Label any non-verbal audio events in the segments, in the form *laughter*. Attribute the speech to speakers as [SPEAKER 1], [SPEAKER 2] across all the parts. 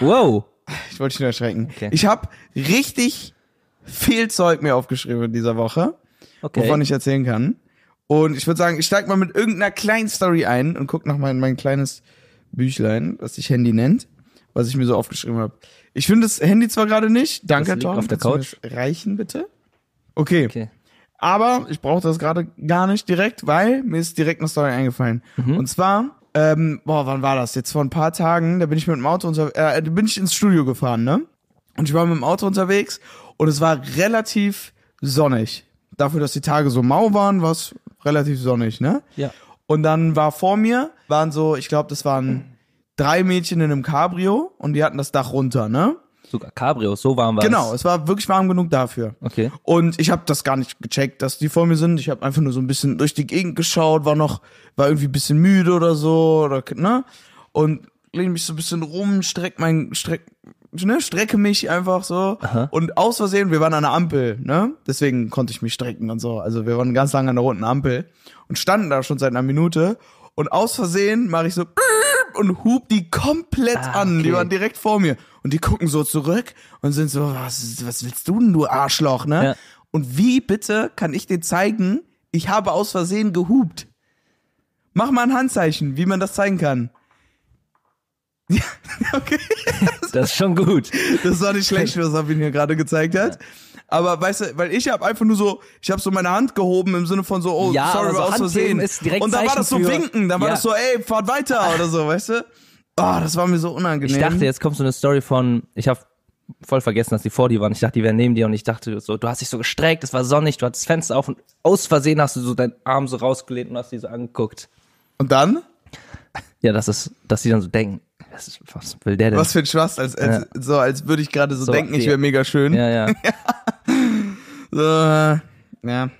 [SPEAKER 1] Wow. *laughs*
[SPEAKER 2] Ich wollte dich nur erschrecken.
[SPEAKER 1] Okay.
[SPEAKER 2] Ich habe richtig viel Zeug mir aufgeschrieben in dieser Woche,
[SPEAKER 1] Okay.
[SPEAKER 2] wovon ich erzählen kann. Und ich würde sagen, ich steig mal mit irgendeiner kleinen Story ein und guck noch mal in mein kleines Büchlein, was sich Handy nennt, was ich mir so aufgeschrieben habe. Ich finde das Handy zwar gerade nicht. Danke, Tom.
[SPEAKER 1] auf der
[SPEAKER 2] das Reichen bitte. Okay.
[SPEAKER 1] okay.
[SPEAKER 2] Aber ich brauche das gerade gar nicht direkt, weil mir ist direkt eine Story eingefallen.
[SPEAKER 1] Mhm.
[SPEAKER 2] Und zwar, ähm, boah, wann war das? Jetzt vor ein paar Tagen, da bin ich mit dem Auto unter, äh, da bin ich ins Studio gefahren, ne? Und ich war mit dem Auto unterwegs und es war relativ sonnig. Dafür, dass die Tage so mau waren, war es relativ sonnig, ne?
[SPEAKER 1] Ja.
[SPEAKER 2] Und dann war vor mir, waren so, ich glaube, das waren drei Mädchen in einem Cabrio und die hatten das Dach runter, ne?
[SPEAKER 1] Sogar Cabrio, so warm war
[SPEAKER 2] Genau, es war wirklich warm genug dafür.
[SPEAKER 1] Okay.
[SPEAKER 2] Und ich habe das gar nicht gecheckt, dass die vor mir sind. Ich habe einfach nur so ein bisschen durch die Gegend geschaut, war noch, war irgendwie ein bisschen müde oder so, oder, ne? Und lehne mich so ein bisschen rum, streck mein, streck, ne, strecke mich einfach so.
[SPEAKER 1] Aha.
[SPEAKER 2] Und aus Versehen, wir waren an der Ampel, ne? Deswegen konnte ich mich strecken und so. Also wir waren ganz lange an der roten Ampel und standen da schon seit einer Minute. Und aus Versehen mache ich so und hub die komplett
[SPEAKER 1] Ah,
[SPEAKER 2] an. Die
[SPEAKER 1] okay.
[SPEAKER 2] waren direkt vor mir. Und die gucken so zurück und sind so, was, was willst du denn, du Arschloch, ne?
[SPEAKER 1] Ja.
[SPEAKER 2] Und wie bitte kann ich dir zeigen, ich habe aus Versehen gehupt? Mach mal ein Handzeichen, wie man das zeigen kann. *laughs* Ja, okay. *laughs*
[SPEAKER 1] Das ist schon gut.
[SPEAKER 2] Das war nicht schlecht, was Sabine hier gerade gezeigt hat. Aber weißt du, weil ich habe einfach nur so, ich habe so meine Hand gehoben im Sinne von so, oh,
[SPEAKER 1] Ja,
[SPEAKER 2] sorry,
[SPEAKER 1] so
[SPEAKER 2] war aus Versehen.
[SPEAKER 1] ist direkt
[SPEAKER 2] Und dann war
[SPEAKER 1] Zeichen
[SPEAKER 2] das so
[SPEAKER 1] für-
[SPEAKER 2] winken, dann war
[SPEAKER 1] Ja.
[SPEAKER 2] das so, ey, fahrt weiter oder so, weißt du? Oh, das war mir so unangenehm.
[SPEAKER 1] Ich dachte, jetzt kommt so eine Story von, ich habe voll vergessen, dass die vor dir waren. Ich dachte, die wären neben dir und ich dachte so, du hast dich so gestreckt, es war sonnig, du hattest das Fenster auf und aus Versehen hast du so deinen Arm so rausgelehnt und hast die so angeguckt.
[SPEAKER 2] Und dann?
[SPEAKER 1] Ja, das ist, dass die dann so denken, was, ist, was will der denn?
[SPEAKER 2] Was für ein Schwast, als, als, so als würde ich gerade so,
[SPEAKER 1] So,
[SPEAKER 2] denken, ich
[SPEAKER 1] ja.
[SPEAKER 2] wäre mega schön.
[SPEAKER 1] Ja, ja. *laughs*
[SPEAKER 2] So, äh, ja.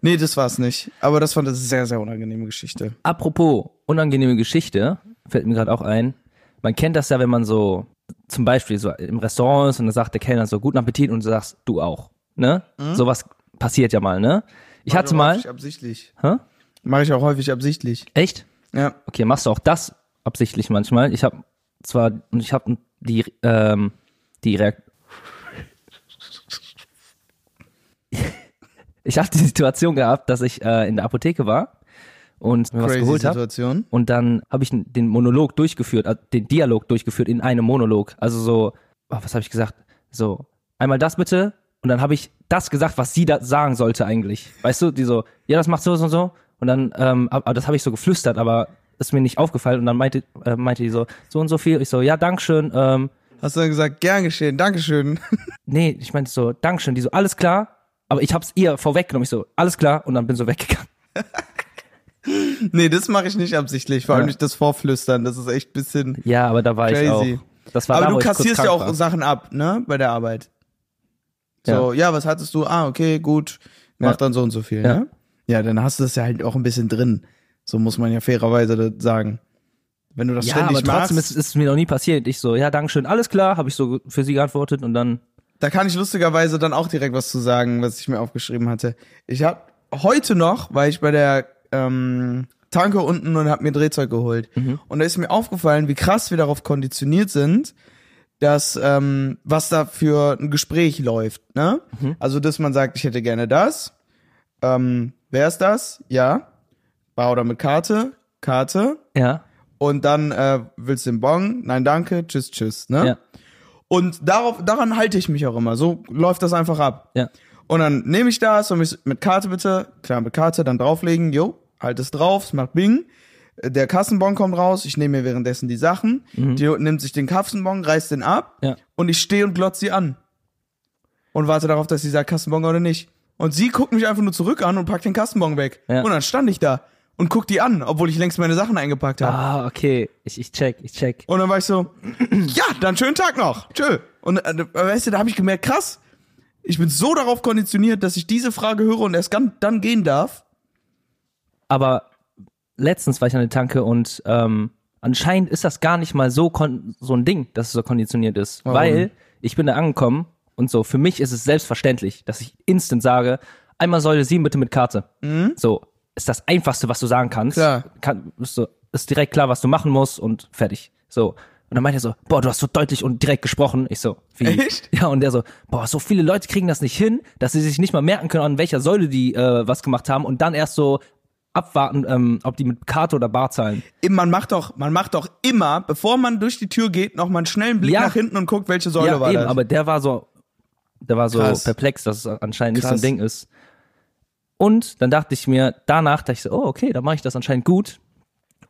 [SPEAKER 2] Nee, das war's nicht. Aber das fand ich eine sehr, sehr unangenehme Geschichte.
[SPEAKER 1] Apropos unangenehme Geschichte, fällt mir gerade auch ein. Man kennt das ja, wenn man so zum Beispiel so im Restaurant ist und dann sagt der Kellner so guten Appetit und du sagst du auch. Ne? Sowas passiert ja mal, ne? Ich hatte mal.
[SPEAKER 2] Häufig absichtlich.
[SPEAKER 1] Hä?
[SPEAKER 2] Mache ich auch häufig absichtlich.
[SPEAKER 1] Echt?
[SPEAKER 2] Ja.
[SPEAKER 1] Okay, machst du auch das absichtlich manchmal? Ich habe zwar und ich habe die ähm, die Reakt *laughs* Ich habe die Situation gehabt, dass ich äh, in der Apotheke war und mir was
[SPEAKER 2] Crazy
[SPEAKER 1] geholt habe. Und dann habe ich den Monolog durchgeführt, äh, den Dialog durchgeführt in einem Monolog. Also so, oh, was habe ich gesagt? So, einmal das bitte. Und dann habe ich das gesagt, was sie da sagen sollte eigentlich. Weißt du, die so, ja, das macht so so und so. Und dann, ähm, aber das habe ich so geflüstert, aber ist mir nicht aufgefallen. Und dann meinte, äh, meinte die so, so und so viel. Ich so, ja, Dankeschön. Ähm,
[SPEAKER 2] Hast du dann gesagt, gern geschehen, Dankeschön. *laughs*
[SPEAKER 1] nee, ich meinte so, Dankeschön. Die so, alles klar. Aber ich hab's ihr vorweggenommen. Ich so, alles klar. Und dann bin so weggegangen. *laughs*
[SPEAKER 2] nee, das mache ich nicht absichtlich. Vor allem
[SPEAKER 1] Ja.
[SPEAKER 2] nicht das Vorflüstern. Das ist echt ein bisschen
[SPEAKER 1] Ja, aber da war ich
[SPEAKER 2] crazy.
[SPEAKER 1] auch. Das war
[SPEAKER 2] Aber
[SPEAKER 1] da,
[SPEAKER 2] du
[SPEAKER 1] ich
[SPEAKER 2] kassierst ja auch
[SPEAKER 1] war.
[SPEAKER 2] Sachen ab, ne? Bei der Arbeit. So, ja, was hattest du? Ah, okay, gut. Mach
[SPEAKER 1] Ja.
[SPEAKER 2] dann so und so viel,
[SPEAKER 1] Ja.
[SPEAKER 2] ne? Ja, dann hast du das ja halt auch ein bisschen drin. So muss man ja fairerweise sagen. Wenn du das
[SPEAKER 1] Ja, aber
[SPEAKER 2] ständig
[SPEAKER 1] trotzdem
[SPEAKER 2] machst,
[SPEAKER 1] ist, ist es mir noch nie passiert. Ich so, ja, Dankeschön, alles klar, habe ich so für sie geantwortet und dann,
[SPEAKER 2] da kann ich lustigerweise dann auch direkt was zu sagen, was ich mir aufgeschrieben hatte. Ich habe heute noch, weil ich bei der ähm, Tanke unten und habe mir Drehzeug geholt. Und da ist mir aufgefallen, wie krass wir darauf konditioniert sind, dass ähm, was da für ein Gespräch läuft. Ne? Also, dass man sagt, ich hätte gerne das. Ähm, wer ist das? Ja. Bar oder mit Karte? Karte.
[SPEAKER 1] ja,
[SPEAKER 2] Und dann äh, willst du den Bon? Nein, danke. Tschüss, tschüss. Ne?
[SPEAKER 1] ja,
[SPEAKER 2] Und darauf, daran halte ich mich auch immer. So läuft das einfach ab.
[SPEAKER 1] ja.
[SPEAKER 2] Und dann nehme ich das und mich mit Karte bitte, klar mit Karte, dann drauflegen, jo, halt es drauf, es macht Bing. Der Kassenbon kommt raus, ich nehme mir währenddessen die Sachen, die nimmt sich den Kassenbon, reißt den ab
[SPEAKER 1] Mhm. Ja.
[SPEAKER 2] und ich stehe und glotze sie an. Und warte darauf, dass sie sagt Kassenbon oder nicht. Und sie guckt mich einfach nur zurück an und packt den Kassenbon weg.
[SPEAKER 1] Ja.
[SPEAKER 2] Und dann stand ich da und guck die an, obwohl ich längst meine Sachen eingepackt habe.
[SPEAKER 1] Ah, okay. Ich, ich check, ich check.
[SPEAKER 2] Und dann war ich so, *clears throat* ja, dann schönen Tag noch. Tschö. Und äh, weißt du, da habe ich gemerkt, krass, ich bin so darauf konditioniert, dass ich diese Frage höre und erst dann gehen darf.
[SPEAKER 1] Aber letztens war ich an der Tanke und ähm, anscheinend ist das gar nicht mal so so ein Ding, dass es so konditioniert ist.
[SPEAKER 2] Warum?
[SPEAKER 1] Weil ich bin da angekommen und so, für mich ist es selbstverständlich, dass ich instant sage, einmal Säule 7 bitte mit Karte. So, ist das Einfachste, was du sagen kannst.
[SPEAKER 2] Klar.
[SPEAKER 1] Kann, ist, so, ist direkt klar, was du machen musst und fertig. So. Und dann meinte er so, boah, du hast so deutlich und direkt gesprochen. Ich so, wie?
[SPEAKER 2] Echt?
[SPEAKER 1] Ja, und der so, boah, so viele Leute kriegen das nicht hin, dass sie sich nicht mal merken können, an welcher Säule die äh, was gemacht haben und dann erst so abwarten, ähm, ob die mit Karte oder Bar zahlen.
[SPEAKER 2] Man macht doch, man macht doch immer, bevor man durch die Tür geht, noch mal einen schnellen Blick
[SPEAKER 1] Ja.
[SPEAKER 2] nach hinten und guckt, welche Säule
[SPEAKER 1] ja,
[SPEAKER 2] war
[SPEAKER 1] eben,
[SPEAKER 2] das.
[SPEAKER 1] aber der war so, der war so
[SPEAKER 2] Krass.
[SPEAKER 1] perplex, dass es anscheinend nicht so
[SPEAKER 2] Krass.
[SPEAKER 1] ein Ding ist. Und dann dachte ich mir, danach dachte ich so, oh, okay, dann mache ich das anscheinend gut.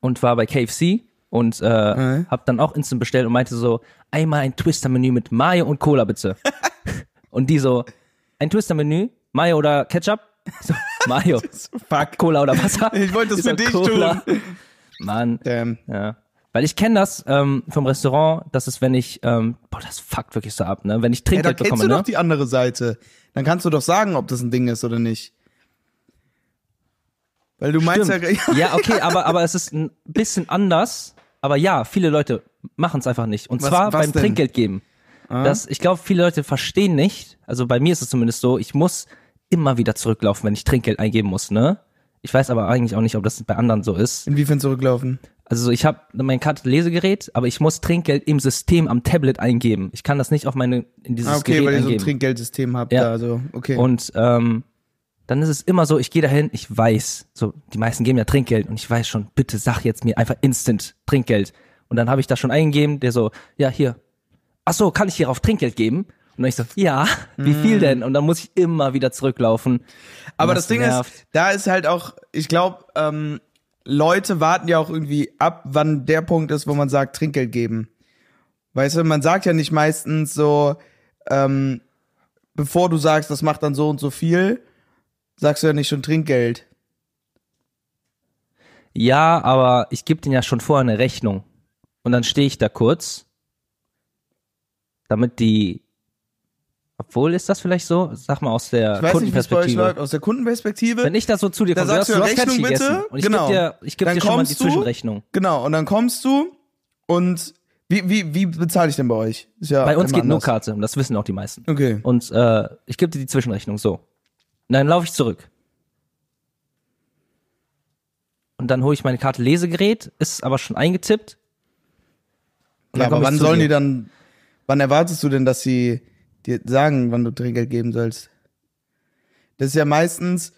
[SPEAKER 1] Und war bei KFC und äh,
[SPEAKER 2] Mhm.
[SPEAKER 1] hab dann auch Instant bestellt und meinte so, einmal ein Twister-Menü mit Mayo und Cola bitte. *laughs* und die so, ein Twister-Menü, Mayo oder Ketchup? So, *laughs* Mayo. *laughs*
[SPEAKER 2] Fuck.
[SPEAKER 1] Cola oder Wasser?
[SPEAKER 2] Ich wollte das für dich
[SPEAKER 1] Cola. Mann,
[SPEAKER 2] Damn.
[SPEAKER 1] ja. Weil ich kenne das ähm, vom Restaurant, das ist, wenn ich, ähm, boah, das fuckt wirklich so ab, ne? Wenn ich
[SPEAKER 2] Ja, da
[SPEAKER 1] Trinkgeld
[SPEAKER 2] kennst
[SPEAKER 1] bekomme,
[SPEAKER 2] du
[SPEAKER 1] ne?
[SPEAKER 2] doch die andere Seite. Dann kannst du doch sagen, ob das ein Ding ist oder nicht. Weil du meinst ja,
[SPEAKER 1] Stimmt. Ja, okay, *laughs* aber, aber es ist ein bisschen anders. Aber ja, viele Leute machen es einfach nicht. Und
[SPEAKER 2] Was-
[SPEAKER 1] zwar
[SPEAKER 2] was
[SPEAKER 1] beim
[SPEAKER 2] denn? Ah.
[SPEAKER 1] Trinkgeld geben. Das, ich glaube, viele Leute verstehen nicht, also bei mir ist es zumindest so, ich muss immer wieder zurücklaufen, wenn ich Trinkgeld eingeben muss, ne? Ich weiß aber eigentlich auch nicht, ob das bei anderen so ist.
[SPEAKER 2] inwiefern zurücklaufen?
[SPEAKER 1] Also ich habe mein Kartenlesegerät, aber ich muss Trinkgeld im System am Tablet eingeben. Ich kann das nicht auf meine in dieses
[SPEAKER 2] Ah, okay,
[SPEAKER 1] Gerät
[SPEAKER 2] weil ihr so ein. Trinkgeldsystem habt
[SPEAKER 1] Ja.
[SPEAKER 2] da, also, okay.
[SPEAKER 1] Und ähm, dann ist es immer so, ich gehe dahin, ich weiß, so die meisten geben ja Trinkgeld und ich weiß schon, bitte sag jetzt mir einfach instant Trinkgeld. Und dann habe ich das schon eingegeben, der so, ja hier, ach so, kann ich hier auf Trinkgeld geben? Und dann ich so, ja, *laughs* wie viel denn? Und dann muss ich immer wieder zurücklaufen.
[SPEAKER 2] Aber das Ding
[SPEAKER 1] nervt.
[SPEAKER 2] ist, da ist halt auch, ich glaube, ähm, Leute warten ja auch irgendwie ab, wann der Punkt ist, wo man sagt, Trinkgeld geben. Weißt du, man sagt ja nicht meistens so, ähm, bevor du sagst, das macht dann so und so viel, sagst du ja nicht schon Trinkgeld.
[SPEAKER 1] Ja, aber ich gebe denen ja schon vorher eine Rechnung. Und dann stehe ich da kurz, damit die, obwohl ist das vielleicht so? Sag mal aus der
[SPEAKER 2] Ich weiß nicht,
[SPEAKER 1] Kundenperspektive.
[SPEAKER 2] läuft. Aus der Kundenperspektive.
[SPEAKER 1] Wenn ich da so zu dir komme,
[SPEAKER 2] sagst du
[SPEAKER 1] hast
[SPEAKER 2] Rechnung
[SPEAKER 1] fertig
[SPEAKER 2] bitte.
[SPEAKER 1] Und ich
[SPEAKER 2] Genau.
[SPEAKER 1] gebe dir, ich geb
[SPEAKER 2] Dann
[SPEAKER 1] dir schon mal die
[SPEAKER 2] du-
[SPEAKER 1] Zwischenrechnung.
[SPEAKER 2] genau, und dann kommst du und wie, wie, wie bezahle ich denn bei euch? Ja
[SPEAKER 1] Bei uns geht nur
[SPEAKER 2] anders.
[SPEAKER 1] Karte und das wissen auch die meisten.
[SPEAKER 2] Okay.
[SPEAKER 1] Und äh, ich gebe dir die Zwischenrechnung so. Und dann laufe ich zurück. Und dann hole ich meine Karte Lesegerät, ist aber schon eingetippt.
[SPEAKER 2] Ja, aber wann sollen
[SPEAKER 1] dir.
[SPEAKER 2] die dann, wann erwartest du denn, dass sie dir sagen, wann du Trinkgeld geben sollst? Das ist ja meistens,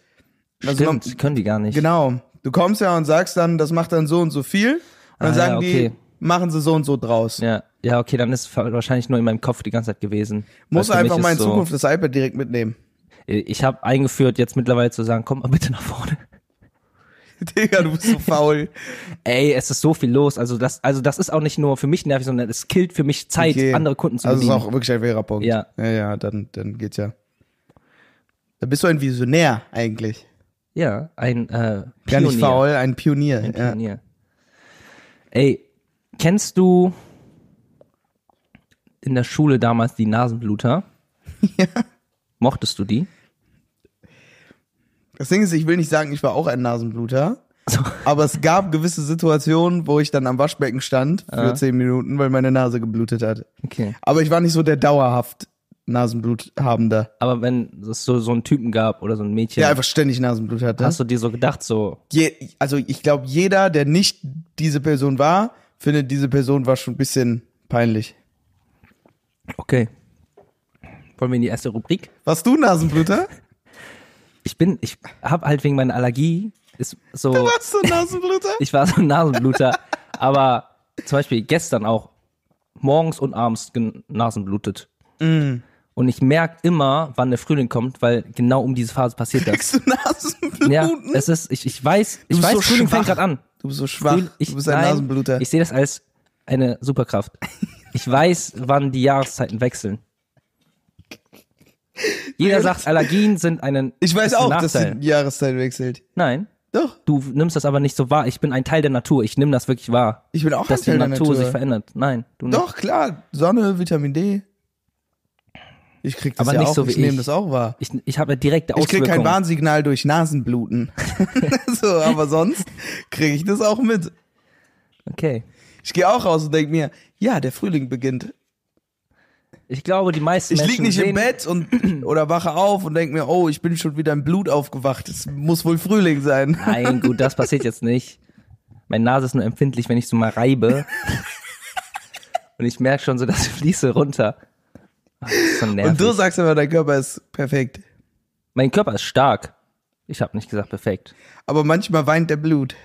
[SPEAKER 2] also man,
[SPEAKER 1] Stimmt, können die gar nicht.
[SPEAKER 2] genau, du kommst ja und sagst dann, das macht dann so und so viel und dann
[SPEAKER 1] Ah, ja,
[SPEAKER 2] sagen
[SPEAKER 1] okay.
[SPEAKER 2] die, machen sie so und so draus.
[SPEAKER 1] Ja, ja, okay, dann ist es wahrscheinlich nur in meinem Kopf die ganze Zeit gewesen.
[SPEAKER 2] Muss einfach mal in
[SPEAKER 1] so,
[SPEAKER 2] Zukunft das iPad direkt mitnehmen.
[SPEAKER 1] Ich habe eingeführt, jetzt mittlerweile zu sagen, komm mal bitte nach vorne. *laughs*
[SPEAKER 2] Digga, du bist so faul.
[SPEAKER 1] Ey, es ist so viel los. Also das, also das ist auch nicht nur für mich nervig, sondern es killt für mich Zeit,
[SPEAKER 2] Okay.
[SPEAKER 1] andere Kunden zu
[SPEAKER 2] Also ist
[SPEAKER 1] bedienen.
[SPEAKER 2] auch wirklich ein fairer Punkt.
[SPEAKER 1] Ja.
[SPEAKER 2] Ja, ja, dann, dann geht's ja. Da bist du ein Visionär eigentlich.
[SPEAKER 1] ja, ein äh,
[SPEAKER 2] Gar nicht
[SPEAKER 1] Pionier.
[SPEAKER 2] faul, ein Pionier.
[SPEAKER 1] Ein
[SPEAKER 2] ja.
[SPEAKER 1] Pionier. Ey, kennst du in der Schule damals die Nasenbluter? *laughs*
[SPEAKER 2] Ja.
[SPEAKER 1] Mochtest du die?
[SPEAKER 2] Das Ding ist, ich will nicht sagen, ich war auch ein Nasenbluter.
[SPEAKER 1] So.
[SPEAKER 2] Aber es gab gewisse Situationen, wo ich dann am Waschbecken stand für zehn Minuten, weil meine Nase geblutet hat.
[SPEAKER 1] Okay.
[SPEAKER 2] Aber ich war nicht so der dauerhaft Nasenbluthabende,
[SPEAKER 1] Aber wenn es so, so einen Typen gab oder so ein Mädchen,
[SPEAKER 2] der einfach ständig Nasenblut hatte.
[SPEAKER 1] hast du dir so gedacht, so,
[SPEAKER 2] Je, also ich glaube, jeder, der nicht diese Person war, findet, diese Person war schon ein bisschen peinlich.
[SPEAKER 1] okay. Wollen wir in die erste Rubrik?
[SPEAKER 2] Warst du Nasenbluter? *laughs*
[SPEAKER 1] Ich bin, ich habe halt wegen meiner Allergie, ist so,
[SPEAKER 2] Warst du Nasenbluter? *laughs*
[SPEAKER 1] ich war so ein Nasenbluter, aber zum Beispiel gestern auch morgens und abends Nasenblutet.
[SPEAKER 2] Mm.
[SPEAKER 1] Und ich merke immer, wann der Frühling kommt, weil genau um diese Phase passiert das.
[SPEAKER 2] Kriegst du Nasenbluten?
[SPEAKER 1] Ja, es ist, ich, ich weiß, ich weiß,
[SPEAKER 2] so
[SPEAKER 1] Frühling fängt
[SPEAKER 2] schwach.
[SPEAKER 1] gerade an.
[SPEAKER 2] Du bist so schwach.
[SPEAKER 1] Ich,
[SPEAKER 2] du bist ein
[SPEAKER 1] nein,
[SPEAKER 2] Nasenbluter.
[SPEAKER 1] Ich sehe das als eine Superkraft. Ich weiß, wann die Jahreszeiten wechseln. Jeder sagt, Allergien sind einen
[SPEAKER 2] Ich weiß auch, dass
[SPEAKER 1] Nachteil.
[SPEAKER 2] die Jahreszeit wechselt.
[SPEAKER 1] Nein,
[SPEAKER 2] Doch,
[SPEAKER 1] du nimmst das aber nicht so wahr. Ich bin ein Teil der Natur. Ich nehme das wirklich wahr.
[SPEAKER 2] ich bin auch
[SPEAKER 1] dass
[SPEAKER 2] ein Teil
[SPEAKER 1] die
[SPEAKER 2] der
[SPEAKER 1] Natur,
[SPEAKER 2] Natur.
[SPEAKER 1] sich verändert. Nein, du nicht.
[SPEAKER 2] Doch, klar. Sonne, Vitamin D. Ich krieg das
[SPEAKER 1] Aber
[SPEAKER 2] ja
[SPEAKER 1] nicht
[SPEAKER 2] auch,
[SPEAKER 1] so wie
[SPEAKER 2] ich nehme das auch wahr.
[SPEAKER 1] Ich, ich habe ja direkte
[SPEAKER 2] Ich krieg
[SPEAKER 1] Auswirkungen.
[SPEAKER 2] kein Warnsignal durch Nasenbluten. *laughs* so, aber sonst kriege ich das auch mit.
[SPEAKER 1] Okay.
[SPEAKER 2] Ich gehe auch raus und denk mir, ja, der Frühling beginnt.
[SPEAKER 1] Ich glaube, die meisten
[SPEAKER 2] Ich lieg
[SPEAKER 1] Menschen
[SPEAKER 2] nicht
[SPEAKER 1] sehen,
[SPEAKER 2] im Bett und *clears throat* oder wache auf und denk mir, oh, ich bin schon wieder im Blut aufgewacht. Es muss wohl Frühling sein.
[SPEAKER 1] Nein, gut, das passiert jetzt nicht. Meine Nase ist nur empfindlich, wenn ich so mal reibe. *laughs* Und ich merke schon so, das fließe runter. Ach, das ist so.
[SPEAKER 2] Und du sagst aber, dein Körper ist perfekt.
[SPEAKER 1] mein Körper ist stark. Ich habe nicht gesagt perfekt.
[SPEAKER 2] Aber manchmal weint der Blut.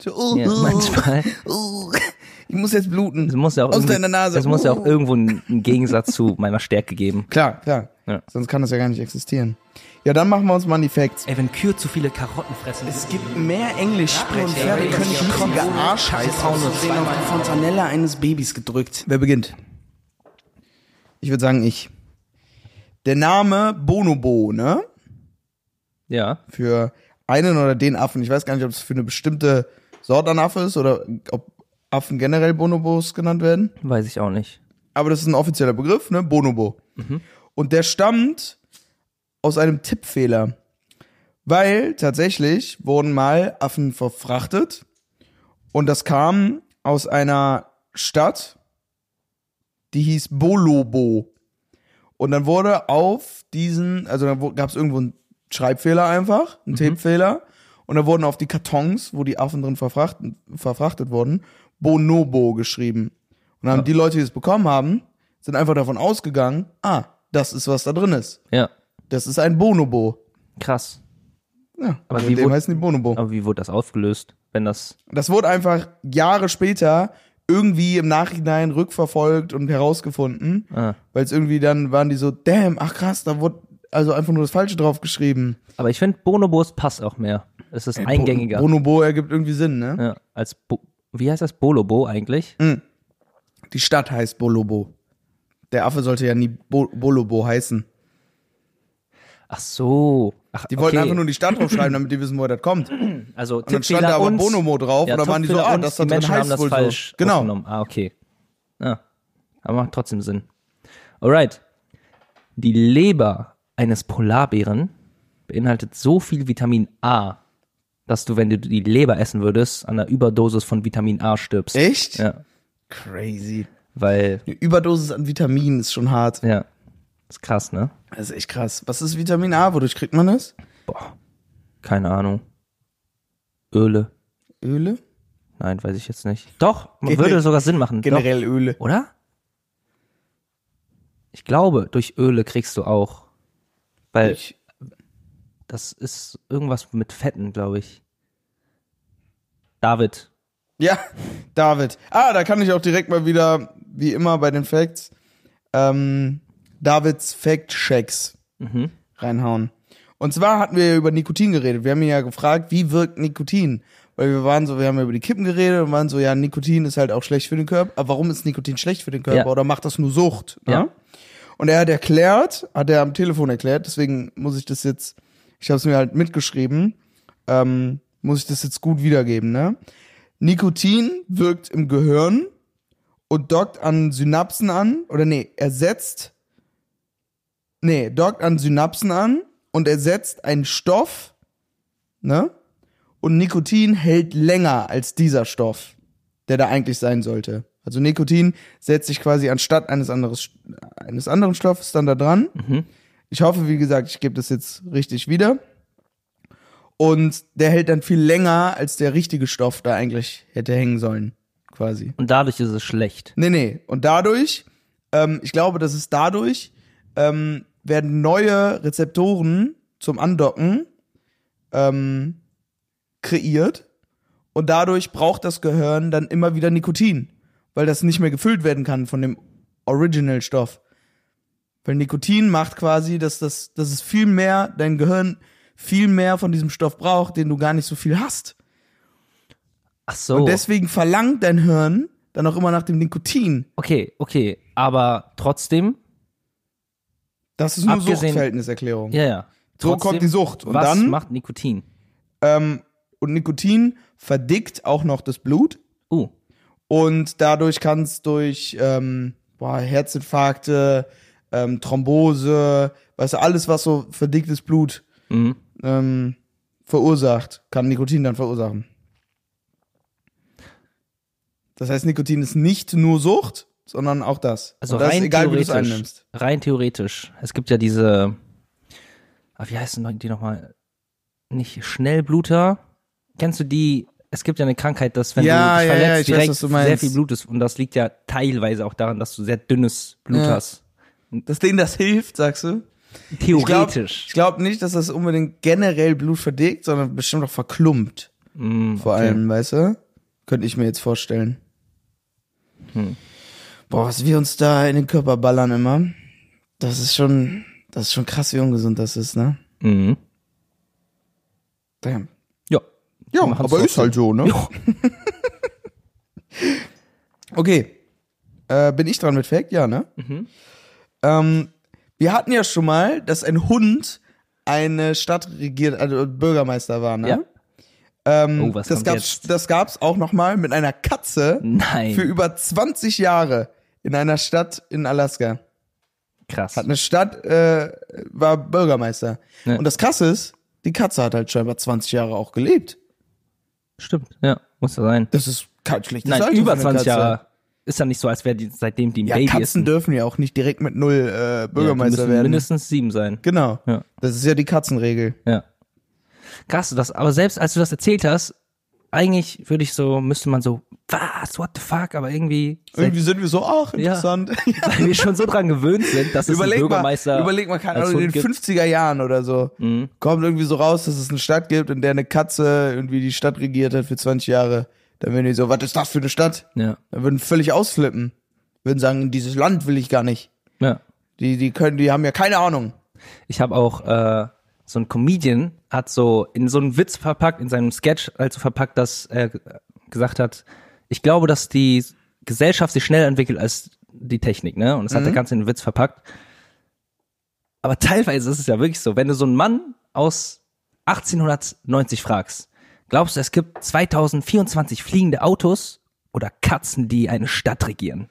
[SPEAKER 2] So, uh,
[SPEAKER 1] Ja, manchmal. *laughs*
[SPEAKER 2] uh, ich muss jetzt bluten.
[SPEAKER 1] Es muss ja auch
[SPEAKER 2] Aus deiner Nase.
[SPEAKER 1] Es muss ja auch
[SPEAKER 2] Uh.
[SPEAKER 1] irgendwo einen, Gegensatz zu meiner Stärke geben. *laughs*
[SPEAKER 2] Klar, klar.
[SPEAKER 1] Ja.
[SPEAKER 2] Sonst kann das ja gar nicht existieren. Ja, dann machen wir uns mal die Facts.
[SPEAKER 3] Ey, wenn Kühe zu viele Karotten fressen.
[SPEAKER 2] Es gibt mehr Englischsprecher.
[SPEAKER 3] Pferde können
[SPEAKER 2] schmutzige Arschscheiße
[SPEAKER 3] Aussehen
[SPEAKER 2] aussehen auf die Fontanelle eines Babys gedrückt. Wer beginnt? Ich würde sagen ich. Der Name Bonobo, ne?
[SPEAKER 1] Ja.
[SPEAKER 2] Für einen oder den Affen. Ich weiß gar nicht, ob es für eine bestimmte Sorte an Affe ist oder ob Affen generell Bonobos genannt werden.
[SPEAKER 1] Weiß ich auch nicht.
[SPEAKER 2] aber das ist ein offizieller Begriff, ne? Bonobo. Und der stammt aus einem Tippfehler. Weil tatsächlich wurden mal Affen verfrachtet und das kam aus einer Stadt, die hieß Bolobo. Und dann wurde auf diesen, also dann gab es irgendwo einen Schreibfehler einfach, einen Tippfehler. Und dann wurden auf die Kartons, wo die Affen drin verfrachtet, verfrachtet wurden, Bonobo geschrieben. Und dann haben die Leute, die es bekommen haben, sind einfach davon ausgegangen, ah, das ist, was da drin ist.
[SPEAKER 1] Ja.
[SPEAKER 2] Das ist ein Bonobo.
[SPEAKER 1] Krass.
[SPEAKER 2] Ja,
[SPEAKER 1] Aber
[SPEAKER 2] aber
[SPEAKER 1] wie wurde-
[SPEAKER 2] heißen die Bonobo.
[SPEAKER 1] Aber wie wurde das aufgelöst, wenn das.
[SPEAKER 2] Das wurde einfach Jahre später irgendwie im Nachhinein rückverfolgt und herausgefunden,
[SPEAKER 1] Ah.
[SPEAKER 2] weil es irgendwie dann waren die so, damn, ach krass, da wurde also einfach nur das Falsche drauf geschrieben.
[SPEAKER 1] Aber ich finde, Bonobos passt auch mehr. Es ist eingängiger.
[SPEAKER 2] Bonobo ergibt irgendwie Sinn, ne?
[SPEAKER 1] ja, als Bo Wie heißt das? Bolobo eigentlich?
[SPEAKER 2] Die Stadt heißt Bolobo. Der Affe sollte ja nie Bo Bolobo heißen.
[SPEAKER 1] Ach so. Ach,
[SPEAKER 2] Die wollten
[SPEAKER 1] okay.
[SPEAKER 2] einfach nur die Stadt draufschreiben, damit die wissen, woher das kommt. *clears throat* Und
[SPEAKER 1] Also
[SPEAKER 2] dann stand da aber
[SPEAKER 1] und
[SPEAKER 2] Bonomo drauf
[SPEAKER 1] ja,
[SPEAKER 2] und dann waren die so, ah,
[SPEAKER 1] und
[SPEAKER 2] das da drin heißt
[SPEAKER 1] das
[SPEAKER 2] wohl
[SPEAKER 1] falsch
[SPEAKER 2] so. Genau.
[SPEAKER 1] Ah, okay. Ja. Aber macht trotzdem Sinn. Alright. Die Leber eines Polarbären beinhaltet so viel Vitamin A, dass du, wenn du die Leber essen würdest, an einer Überdosis von Vitamin A stirbst.
[SPEAKER 2] Echt?
[SPEAKER 1] Ja.
[SPEAKER 2] Crazy.
[SPEAKER 1] Weil,
[SPEAKER 2] Eine Überdosis an Vitaminen ist schon hart.
[SPEAKER 1] ja. Ist krass, ne?
[SPEAKER 2] Das ist echt krass. Was ist Vitamin A? Wodurch kriegt man das?
[SPEAKER 1] Boah. Keine Ahnung. Öle.
[SPEAKER 2] Öle?
[SPEAKER 1] Nein, weiß ich jetzt nicht. Doch,
[SPEAKER 2] Gener-
[SPEAKER 1] würde sogar Sinn machen.
[SPEAKER 2] Generell Öle.
[SPEAKER 1] Doch. Oder? Ich glaube, durch Öle kriegst du auch. Weil
[SPEAKER 2] Ich,
[SPEAKER 1] das ist irgendwas mit Fetten, glaube ich. David.
[SPEAKER 2] ja, David. Ah, da kann ich auch direkt mal wieder, wie immer bei den Facts, ähm, Davids Fact-Checks
[SPEAKER 1] Mhm.
[SPEAKER 2] reinhauen. Und zwar hatten wir ja über Nikotin geredet. Wir haben ihn ja gefragt, wie wirkt Nikotin? Weil wir waren so, wir haben über die Kippen geredet und waren so, ja, Nikotin ist halt auch schlecht für den Körper. Aber warum ist Nikotin schlecht für den Körper?
[SPEAKER 1] Ja.
[SPEAKER 2] Oder macht das nur Sucht? Ne?
[SPEAKER 1] Ja.
[SPEAKER 2] Und er hat erklärt, hat er am Telefon erklärt, deswegen muss ich das jetzt, ich habe es mir halt mitgeschrieben, ähm, muss ich das jetzt gut wiedergeben, ne? Nikotin wirkt im Gehirn und dockt an Synapsen an, oder nee, ersetzt, nee, dockt an Synapsen an und ersetzt einen Stoff, ne? Und Nikotin hält länger als dieser Stoff, der da eigentlich sein sollte. Also Nikotin setzt sich quasi anstatt eines, anderes, eines anderen Stoffes dann da dran. Ich hoffe, wie gesagt, ich gebe das jetzt richtig wieder. Und der hält dann viel länger, als der richtige Stoff da eigentlich hätte hängen sollen, quasi.
[SPEAKER 1] Und dadurch ist es schlecht.
[SPEAKER 2] Nee, nee. Und dadurch, ähm, ich glaube, das ist dadurch, ähm, werden neue Rezeptoren zum Andocken ähm, kreiert. Und dadurch braucht das Gehirn dann immer wieder Nikotin, weil das nicht mehr gefüllt werden kann von dem Original-Stoff. Weil Nikotin macht quasi, dass das, dass es viel mehr, dein Gehirn viel mehr von diesem Stoff braucht, den du gar nicht so viel hast.
[SPEAKER 1] Ach so.
[SPEAKER 2] Und deswegen verlangt dein Hirn dann auch immer nach dem Nikotin.
[SPEAKER 1] okay, okay. Aber trotzdem,
[SPEAKER 2] Das ist nur Suchtverhältniserklärung.
[SPEAKER 1] ja, ja.
[SPEAKER 2] So
[SPEAKER 1] Trotzdem,
[SPEAKER 2] kommt die Sucht. Und
[SPEAKER 1] was
[SPEAKER 2] dann,
[SPEAKER 1] macht Nikotin?
[SPEAKER 2] ähm, und Nikotin verdickt auch noch das Blut.
[SPEAKER 1] Uh,
[SPEAKER 2] Und dadurch kann es durch ähm, boah, Herzinfarkte, ähm, Thrombose, weißt du, alles, was so verdicktes Blut
[SPEAKER 1] mhm.
[SPEAKER 2] ähm, verursacht, kann Nikotin dann verursachen. Das heißt, Nikotin ist nicht nur Sucht, sondern auch das.
[SPEAKER 1] Also
[SPEAKER 2] das
[SPEAKER 1] rein
[SPEAKER 2] egal, wie du es
[SPEAKER 1] theoretisch.
[SPEAKER 2] einnimmst.
[SPEAKER 1] Rein theoretisch. Es gibt ja diese, ah, wie heißen die nochmal? Nicht Schnellbluter. Kennst du die, es gibt ja eine Krankheit, dass wenn
[SPEAKER 2] Ja,
[SPEAKER 1] du dich
[SPEAKER 2] ja, ja,
[SPEAKER 1] verletzt,
[SPEAKER 2] weiß,
[SPEAKER 1] direkt
[SPEAKER 2] du
[SPEAKER 1] sehr viel Blut ist. Und das liegt ja teilweise auch daran, dass du sehr dünnes Blut
[SPEAKER 2] Ja.
[SPEAKER 1] hast.
[SPEAKER 2] Dass denen das hilft, sagst du?
[SPEAKER 1] Theoretisch.
[SPEAKER 2] Ich glaube glaub nicht, dass das unbedingt generell Blut verdickt, sondern bestimmt auch verklumpt.
[SPEAKER 1] Mm,
[SPEAKER 2] Vor
[SPEAKER 1] okay.
[SPEAKER 2] allem, weißt du? Könnte ich mir jetzt vorstellen.
[SPEAKER 1] Hm.
[SPEAKER 2] Boah, was wir uns da in den Körper ballern immer. Das ist schon, das ist schon krass, wie ungesund das ist, ne?
[SPEAKER 1] Mhm.
[SPEAKER 2] Damn.
[SPEAKER 1] Ja.
[SPEAKER 2] Ja, aber ist halt so, ne?
[SPEAKER 1] Ja. *laughs*
[SPEAKER 2] Okay. Äh, bin ich dran mit Fact? Ja, ne?
[SPEAKER 1] Mhm.
[SPEAKER 2] Ähm, wir hatten ja schon mal, dass ein Hund eine Stadt regiert, also Bürgermeister war, ne?
[SPEAKER 1] Ja.
[SPEAKER 2] Ähm,
[SPEAKER 1] Oh, was
[SPEAKER 2] das
[SPEAKER 1] kommt
[SPEAKER 2] gab's,
[SPEAKER 1] jetzt?
[SPEAKER 2] das gab's auch noch mal mit einer Katze
[SPEAKER 1] Nein.
[SPEAKER 2] für über 20 Jahre in einer Stadt in Alaska.
[SPEAKER 1] Krass.
[SPEAKER 2] Hat eine Stadt, äh, war Bürgermeister.
[SPEAKER 1] Ja.
[SPEAKER 2] Und das Krasse ist, die Katze hat halt scheinbar 20 Jahre auch gelebt.
[SPEAKER 1] Stimmt. Ja, muss ja sein.
[SPEAKER 2] Das ist kein schlechtes
[SPEAKER 1] Nein,
[SPEAKER 2] für
[SPEAKER 1] über
[SPEAKER 2] eine
[SPEAKER 1] 20
[SPEAKER 2] Katze.
[SPEAKER 1] Jahre. Ist ja nicht so, als wäre die seitdem die ein
[SPEAKER 2] Ja,
[SPEAKER 1] Baby
[SPEAKER 2] Katzen
[SPEAKER 1] ist.
[SPEAKER 2] dürfen ja auch nicht direkt mit null äh,
[SPEAKER 1] Ja,
[SPEAKER 2] Bürgermeister
[SPEAKER 1] müssen
[SPEAKER 2] werden.
[SPEAKER 1] mindestens sieben sein.
[SPEAKER 2] Genau.
[SPEAKER 1] Ja.
[SPEAKER 2] Das ist ja die Katzenregel.
[SPEAKER 1] Ja. Krass, das, aber selbst als du das erzählt hast, eigentlich würde ich so, müsste man so, was, what the fuck, aber irgendwie,
[SPEAKER 2] Irgendwie sind wir so, ach, interessant. *laughs*
[SPEAKER 1] weil wir schon so dran gewöhnt sind, dass es einen
[SPEAKER 2] überleg mal,
[SPEAKER 1] Bürgermeister
[SPEAKER 2] überleg mal, keine Ahnung, in den
[SPEAKER 1] gibt.
[SPEAKER 2] 50er Jahren oder so,
[SPEAKER 1] Mhm.
[SPEAKER 2] kommt irgendwie so raus, dass es eine Stadt gibt, in der eine Katze irgendwie die Stadt regiert hat für 20 Jahre. Dann würden die so, was ist das für eine Stadt?
[SPEAKER 1] Ja,
[SPEAKER 2] Dann würden völlig ausflippen. Würden sagen, dieses Land will ich gar nicht.
[SPEAKER 1] ja.
[SPEAKER 2] Die, die können, die haben ja keine Ahnung.
[SPEAKER 1] Ich habe auch äh, so ein Comedian hat so in so einen Witz verpackt, in seinem Sketch also verpackt, dass er gesagt hat, ich glaube, dass die Gesellschaft sich schneller entwickelt als die Technik, ne? Und das hat
[SPEAKER 2] Mhm.
[SPEAKER 1] er ganz in den Witz verpackt. Aber teilweise ist es ja wirklich so, wenn du so einen Mann aus 1890 fragst, glaubst du, es gibt 2024 fliegende Autos oder Katzen, die eine Stadt regieren?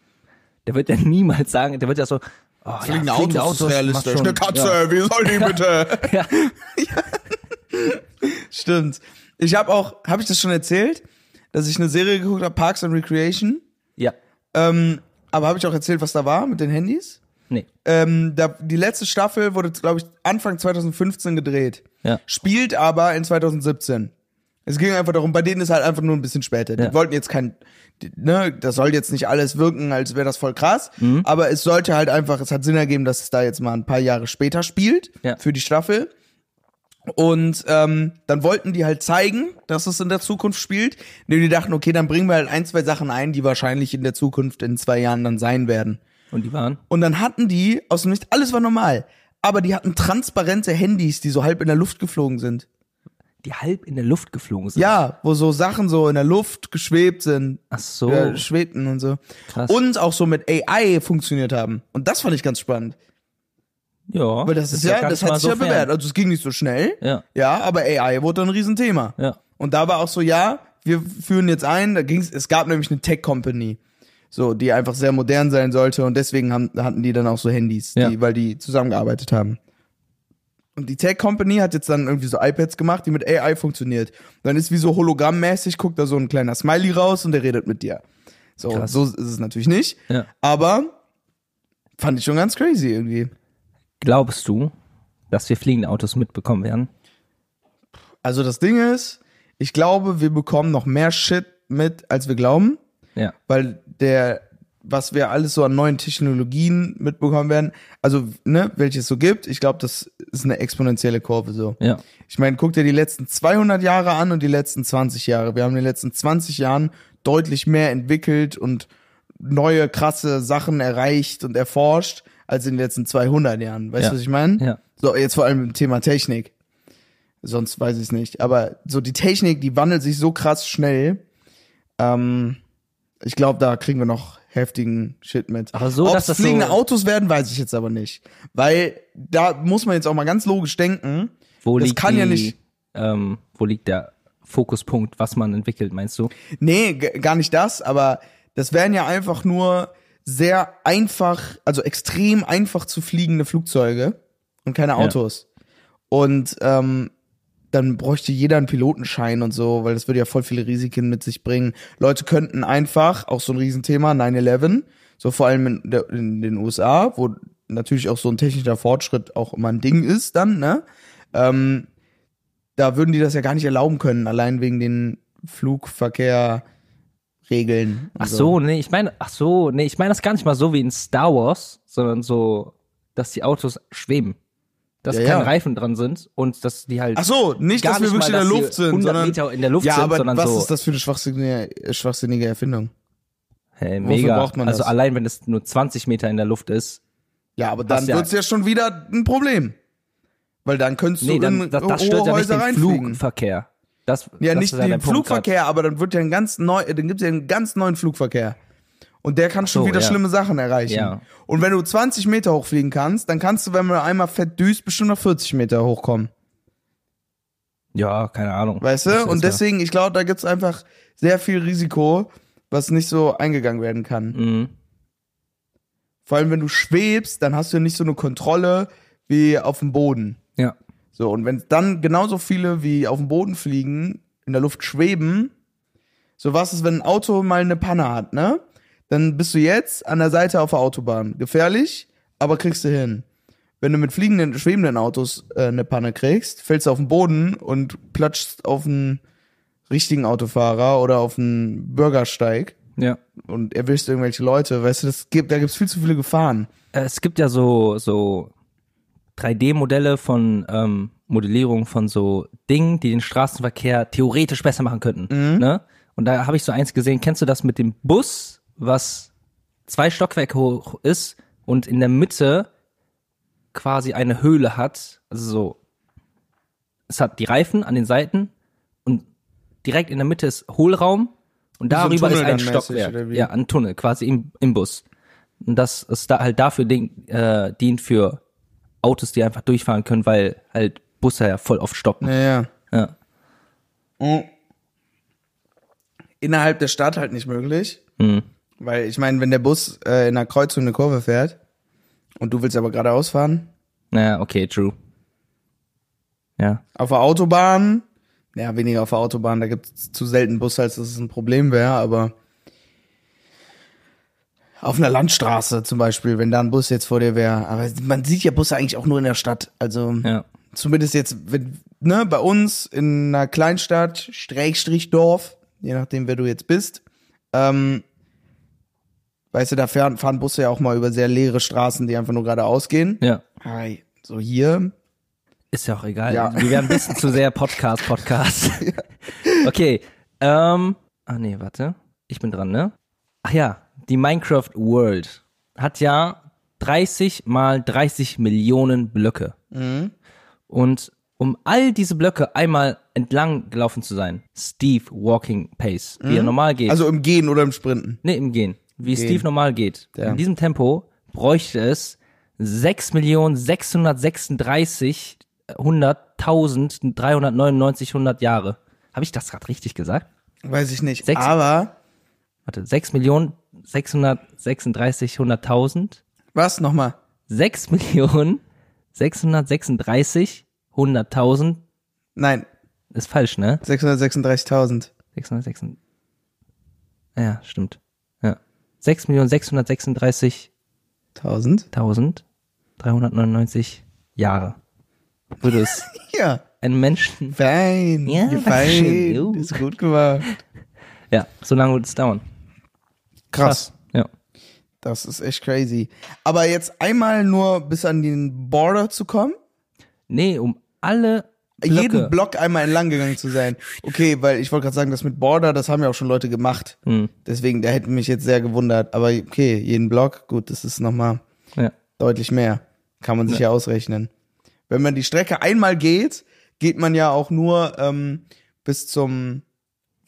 [SPEAKER 1] Der wird ja *laughs* niemals sagen, der wird ja so, oh, ja,
[SPEAKER 2] Fliegende Autos ist realistisch.
[SPEAKER 1] schon-
[SPEAKER 2] Eine Katze,
[SPEAKER 1] Ja.
[SPEAKER 2] wie soll die bitte? *laughs*
[SPEAKER 1] Ja. *laughs*
[SPEAKER 2] Stimmt. Ich habe auch, habe ich das schon erzählt, dass ich eine Serie geguckt habe, Parks and Recreation.
[SPEAKER 1] ja.
[SPEAKER 2] Ähm, aber habe ich auch erzählt, was da war mit den Handys?
[SPEAKER 1] Nee.
[SPEAKER 2] Ähm, da, die letzte Staffel wurde, glaube ich, Anfang 2015 gedreht.
[SPEAKER 1] Ja.
[SPEAKER 2] Spielt aber in 2017. Es ging einfach darum, bei denen ist halt einfach nur ein bisschen später. Die
[SPEAKER 1] Ja.
[SPEAKER 2] wollten jetzt kein, ne, das soll jetzt nicht alles wirken, als wäre das voll krass.
[SPEAKER 1] Mhm.
[SPEAKER 2] Aber es sollte halt einfach, es hat Sinn ergeben, dass es da jetzt mal ein paar Jahre später spielt
[SPEAKER 1] Ja.
[SPEAKER 2] für die Staffel. Und ähm, dann wollten die halt zeigen, dass es in der Zukunft spielt. Indem die dachten, okay, dann bringen wir halt ein, zwei Sachen ein, die wahrscheinlich in der Zukunft in zwei Jahren dann sein werden.
[SPEAKER 1] Und die waren?
[SPEAKER 2] Und dann hatten die aus dem Nichts, alles war normal, aber die hatten transparente Handys, die so halb in der Luft geflogen sind.
[SPEAKER 1] Die halb in der Luft geflogen sind.
[SPEAKER 2] Ja, wo so Sachen so in der Luft geschwebt sind,
[SPEAKER 1] Ach so.
[SPEAKER 2] ja, schwebten und so.
[SPEAKER 1] Krass.
[SPEAKER 2] Und auch so mit AI funktioniert haben. Und das fand ich ganz spannend.
[SPEAKER 1] ja.
[SPEAKER 2] Weil das ist, ja, das hat sich ja
[SPEAKER 1] so fern.
[SPEAKER 2] bewährt. Also es ging nicht so schnell.
[SPEAKER 1] Ja.
[SPEAKER 2] Ja, aber AI wurde dann ein Riesenthema.
[SPEAKER 1] Ja.
[SPEAKER 2] Und da war auch so, ja, wir führen jetzt ein, da ging's, es gab nämlich eine Tech-Company, so, die einfach sehr modern sein sollte und deswegen haben, hatten die dann auch so Handys,
[SPEAKER 1] Ja.
[SPEAKER 2] die, weil die zusammengearbeitet haben. Und die Tech-Company hat jetzt dann irgendwie so iPads gemacht, die mit AI funktioniert. Dann ist wie so hologrammmäßig, guckt da so ein kleiner Smiley raus und der redet mit dir. So,
[SPEAKER 1] Krass.
[SPEAKER 2] so ist es natürlich nicht.
[SPEAKER 1] Ja.
[SPEAKER 2] Aber fand ich schon ganz crazy irgendwie.
[SPEAKER 1] Glaubst du, dass wir fliegende Autos mitbekommen werden?
[SPEAKER 2] Also das Ding ist, ich glaube, wir bekommen noch mehr Shit mit, als wir glauben.
[SPEAKER 1] Ja.
[SPEAKER 2] weil der, was wir alles so an neuen Technologien mitbekommen werden, also, ne, welche es so gibt, ich glaube, das ist eine exponentielle Kurve so.
[SPEAKER 1] Ja.
[SPEAKER 2] Ich meine, guck dir die letzten 200 Jahre an und die letzten 20 Jahre. Wir haben in den letzten 20 Jahren deutlich mehr entwickelt und neue krasse Sachen erreicht und erforscht als in den letzten 200 Jahren. Weißt du,
[SPEAKER 1] Ja.
[SPEAKER 2] was ich meine?
[SPEAKER 1] Ja.
[SPEAKER 2] So, jetzt vor allem im Thema Technik. Sonst weiß ich es nicht. Aber so die Technik, die wandelt sich so krass schnell. Ähm, ich glaube, da kriegen wir noch heftigen Shit mit.
[SPEAKER 1] Aber so,
[SPEAKER 2] Ob's
[SPEAKER 1] dass das so-
[SPEAKER 2] fliegende Autos werden, weiß ich jetzt aber nicht. Weil da muss man jetzt auch mal ganz logisch denken.
[SPEAKER 1] Wo
[SPEAKER 2] Das
[SPEAKER 1] liegt
[SPEAKER 2] kann
[SPEAKER 1] die,
[SPEAKER 2] ja nicht-
[SPEAKER 1] Ähm, wo liegt der Fokuspunkt, was man entwickelt, meinst du?
[SPEAKER 2] Nee, gar nicht das, aber das wären ja einfach nur sehr einfach, also extrem einfach zu fliegende Flugzeuge und keine Autos. Und ähm, dann bräuchte jeder einen Pilotenschein und so, weil das würde ja voll viele Risiken mit sich bringen. Leute könnten einfach, auch so ein Riesenthema, 9-11, so vor allem in, der, in den USA, wo natürlich auch so ein technischer Fortschritt auch immer ein Ding ist dann, ne? Ähm, da würden die das ja gar nicht erlauben können, allein wegen den Flugverkehr regeln. und
[SPEAKER 1] Ach so, nee, ich meine, ach so, nee, ich meine das gar nicht mal so wie in Star Wars, sondern so, dass die Autos schweben. Dass
[SPEAKER 2] Ja,
[SPEAKER 1] keine
[SPEAKER 2] ja.
[SPEAKER 1] Reifen dran sind und dass die halt
[SPEAKER 2] Ach so, nicht, dass wir wirklich
[SPEAKER 1] mal,
[SPEAKER 2] in der Luft sind,
[SPEAKER 1] 100
[SPEAKER 2] sondern
[SPEAKER 1] Meter in der Luft
[SPEAKER 2] ja,
[SPEAKER 1] sind,
[SPEAKER 2] aber
[SPEAKER 1] sondern
[SPEAKER 2] was
[SPEAKER 1] so
[SPEAKER 2] ist das für eine schwachsinnige, schwachsinnige Erfindung?
[SPEAKER 1] Hey,
[SPEAKER 2] Wofür
[SPEAKER 1] mega.
[SPEAKER 2] braucht man
[SPEAKER 1] also
[SPEAKER 2] das?
[SPEAKER 1] allein wenn es nur 20 Meter in der Luft ist.
[SPEAKER 2] Ja, aber dann
[SPEAKER 1] ja-
[SPEAKER 2] wird's ja schon wieder ein Problem. Weil dann könntest
[SPEAKER 1] Nee,
[SPEAKER 2] du
[SPEAKER 1] dann,
[SPEAKER 2] in
[SPEAKER 1] das, das stört ja nicht den. Flugverkehr. Das,
[SPEAKER 2] Ja,
[SPEAKER 1] das
[SPEAKER 2] nicht den. Flugverkehr, aber dann wird ja ein ganz neu, dann gibt's ja einen ganz neuen Flugverkehr. Und der kann schon
[SPEAKER 1] so,
[SPEAKER 2] wieder
[SPEAKER 1] ja.
[SPEAKER 2] schlimme Sachen erreichen.
[SPEAKER 1] Ja.
[SPEAKER 2] Und wenn du 20 Meter hochfliegen kannst, dann kannst du, wenn du einmal fett düst, bestimmt noch 40 Meter hochkommen.
[SPEAKER 1] Ja, keine Ahnung.
[SPEAKER 2] Weißt du? Und deswegen, ich glaube, da gibt's einfach sehr viel Risiko, was nicht so eingegangen werden kann.
[SPEAKER 1] Mhm.
[SPEAKER 2] Vor allem, wenn du schwebst, dann hast du nicht so eine Kontrolle wie auf dem Boden.
[SPEAKER 1] Ja.
[SPEAKER 2] So, und wenn dann genauso viele wie auf dem Boden fliegen, in der Luft schweben, so was ist, wenn ein Auto mal eine Panne hat, ne? Dann bist du jetzt an der Seite auf der Autobahn. Gefährlich, aber kriegst du hin. Wenn du mit fliegenden, schwebenden Autos äh, eine Panne kriegst, fällst du auf den Boden und platschst auf einen richtigen Autofahrer oder auf einen Bürgersteig
[SPEAKER 1] Ja.
[SPEAKER 2] und erwischst irgendwelche Leute. Weißt du, das gibt, da gibt's viel zu viele Gefahren.
[SPEAKER 1] Es gibt ja so, so 3D-Modelle von ähm, Modellierung von so Dingen, die den Straßenverkehr theoretisch besser machen könnten.
[SPEAKER 2] Mhm.
[SPEAKER 1] Ne? Und da habe ich so eins gesehen. Kennst du das mit dem Bus, was zwei Stockwerke hoch ist und in der Mitte quasi eine Höhle hat? Also so, es hat die Reifen an den Seiten und direkt in der Mitte ist Hohlraum und
[SPEAKER 2] Wie so ein
[SPEAKER 1] darüber ist ein
[SPEAKER 2] mäßig,
[SPEAKER 1] Stockwerk. Ja, ein Tunnel, quasi im, im Bus. Und das es da halt dafür ding, äh, dient für Autos, die einfach durchfahren können, weil halt Busse ja voll oft stoppen.
[SPEAKER 2] Naja.
[SPEAKER 1] Ja.
[SPEAKER 2] Innerhalb der Stadt halt nicht möglich.
[SPEAKER 1] Mhm.
[SPEAKER 2] Weil ich meine, wenn der Bus äh, in einer Kreuzung eine Kurve fährt und du willst aber geradeaus fahren,
[SPEAKER 1] Naja, okay, true. Ja.
[SPEAKER 2] auf der Autobahn, ja, weniger auf der Autobahn, da gibt es zu selten Busse, als dass es ein Problem wäre, aber auf einer Landstraße zum Beispiel, wenn da ein Bus jetzt vor dir wäre. Aber man sieht ja Busse eigentlich auch nur in der Stadt. Also
[SPEAKER 1] Ja.
[SPEAKER 2] zumindest jetzt, wenn, ne, bei uns in einer Kleinstadt, Strägstrich Dorf, je nachdem, wer du jetzt bist, ähm, weißt du, da fahren, fahren Busse ja auch mal über sehr leere Straßen, die einfach nur geradeaus gehen.
[SPEAKER 1] Ja.
[SPEAKER 2] Hi. So hier,
[SPEAKER 1] Ist ja auch egal.
[SPEAKER 2] Ja.
[SPEAKER 1] Wir werden ein bisschen zu sehr Podcast, Podcast. *laughs* Okay. Ähm. Ah nee, warte. Ich bin dran, ne? Ach ja, die Minecraft World hat ja 30 mal 30 Millionen Blöcke.
[SPEAKER 2] Mhm.
[SPEAKER 1] Und um all diese Blöcke einmal entlang gelaufen zu sein, Steve Walking Pace, wie er normal geht.
[SPEAKER 2] also im Gehen oder im Sprinten.
[SPEAKER 1] Nee, im Gehen. Wie
[SPEAKER 2] Gehen.
[SPEAKER 1] Steve normal geht.
[SPEAKER 2] Ja.
[SPEAKER 1] In diesem Tempo bräuchte es 6.636 100.000 399 100 Jahre. Habe ich das gerade richtig gesagt?
[SPEAKER 2] Weiß ich nicht.
[SPEAKER 1] Sechs-
[SPEAKER 2] Aber,
[SPEAKER 1] Warte, 6 Millionen 636 100.000?
[SPEAKER 2] was nochmal?
[SPEAKER 1] 6 Millionen 636 100.000
[SPEAKER 2] Nein,
[SPEAKER 1] ist falsch, ne?
[SPEAKER 2] 636.000.
[SPEAKER 1] 636. Ja, stimmt. Ja. 6 Millionen 636
[SPEAKER 2] 1000?
[SPEAKER 1] 1399 Jahre. Würde es *laughs*
[SPEAKER 2] Ja.
[SPEAKER 1] einem Menschen,
[SPEAKER 2] Fein.
[SPEAKER 1] Ja,
[SPEAKER 2] fein. Ist gut gemacht. *laughs*
[SPEAKER 1] ja, so lange würde es dauern.
[SPEAKER 2] Krass.
[SPEAKER 1] Ja.
[SPEAKER 2] Das ist echt crazy. Aber jetzt einmal nur bis an den Border zu kommen?
[SPEAKER 1] Nee, um alle Blöcke.
[SPEAKER 2] Jeden Block einmal entlang gegangen zu sein. Okay, weil ich wollte gerade sagen, das mit Border, das haben ja auch schon Leute gemacht.
[SPEAKER 1] Hm.
[SPEAKER 2] Deswegen, der hätte mich jetzt sehr gewundert. Aber okay, jeden Block, gut, das ist nochmal
[SPEAKER 1] Ja.
[SPEAKER 2] deutlich mehr. Kann man sich ja. ausrechnen. Wenn man die Strecke einmal geht, geht man ja auch nur ähm, bis zum,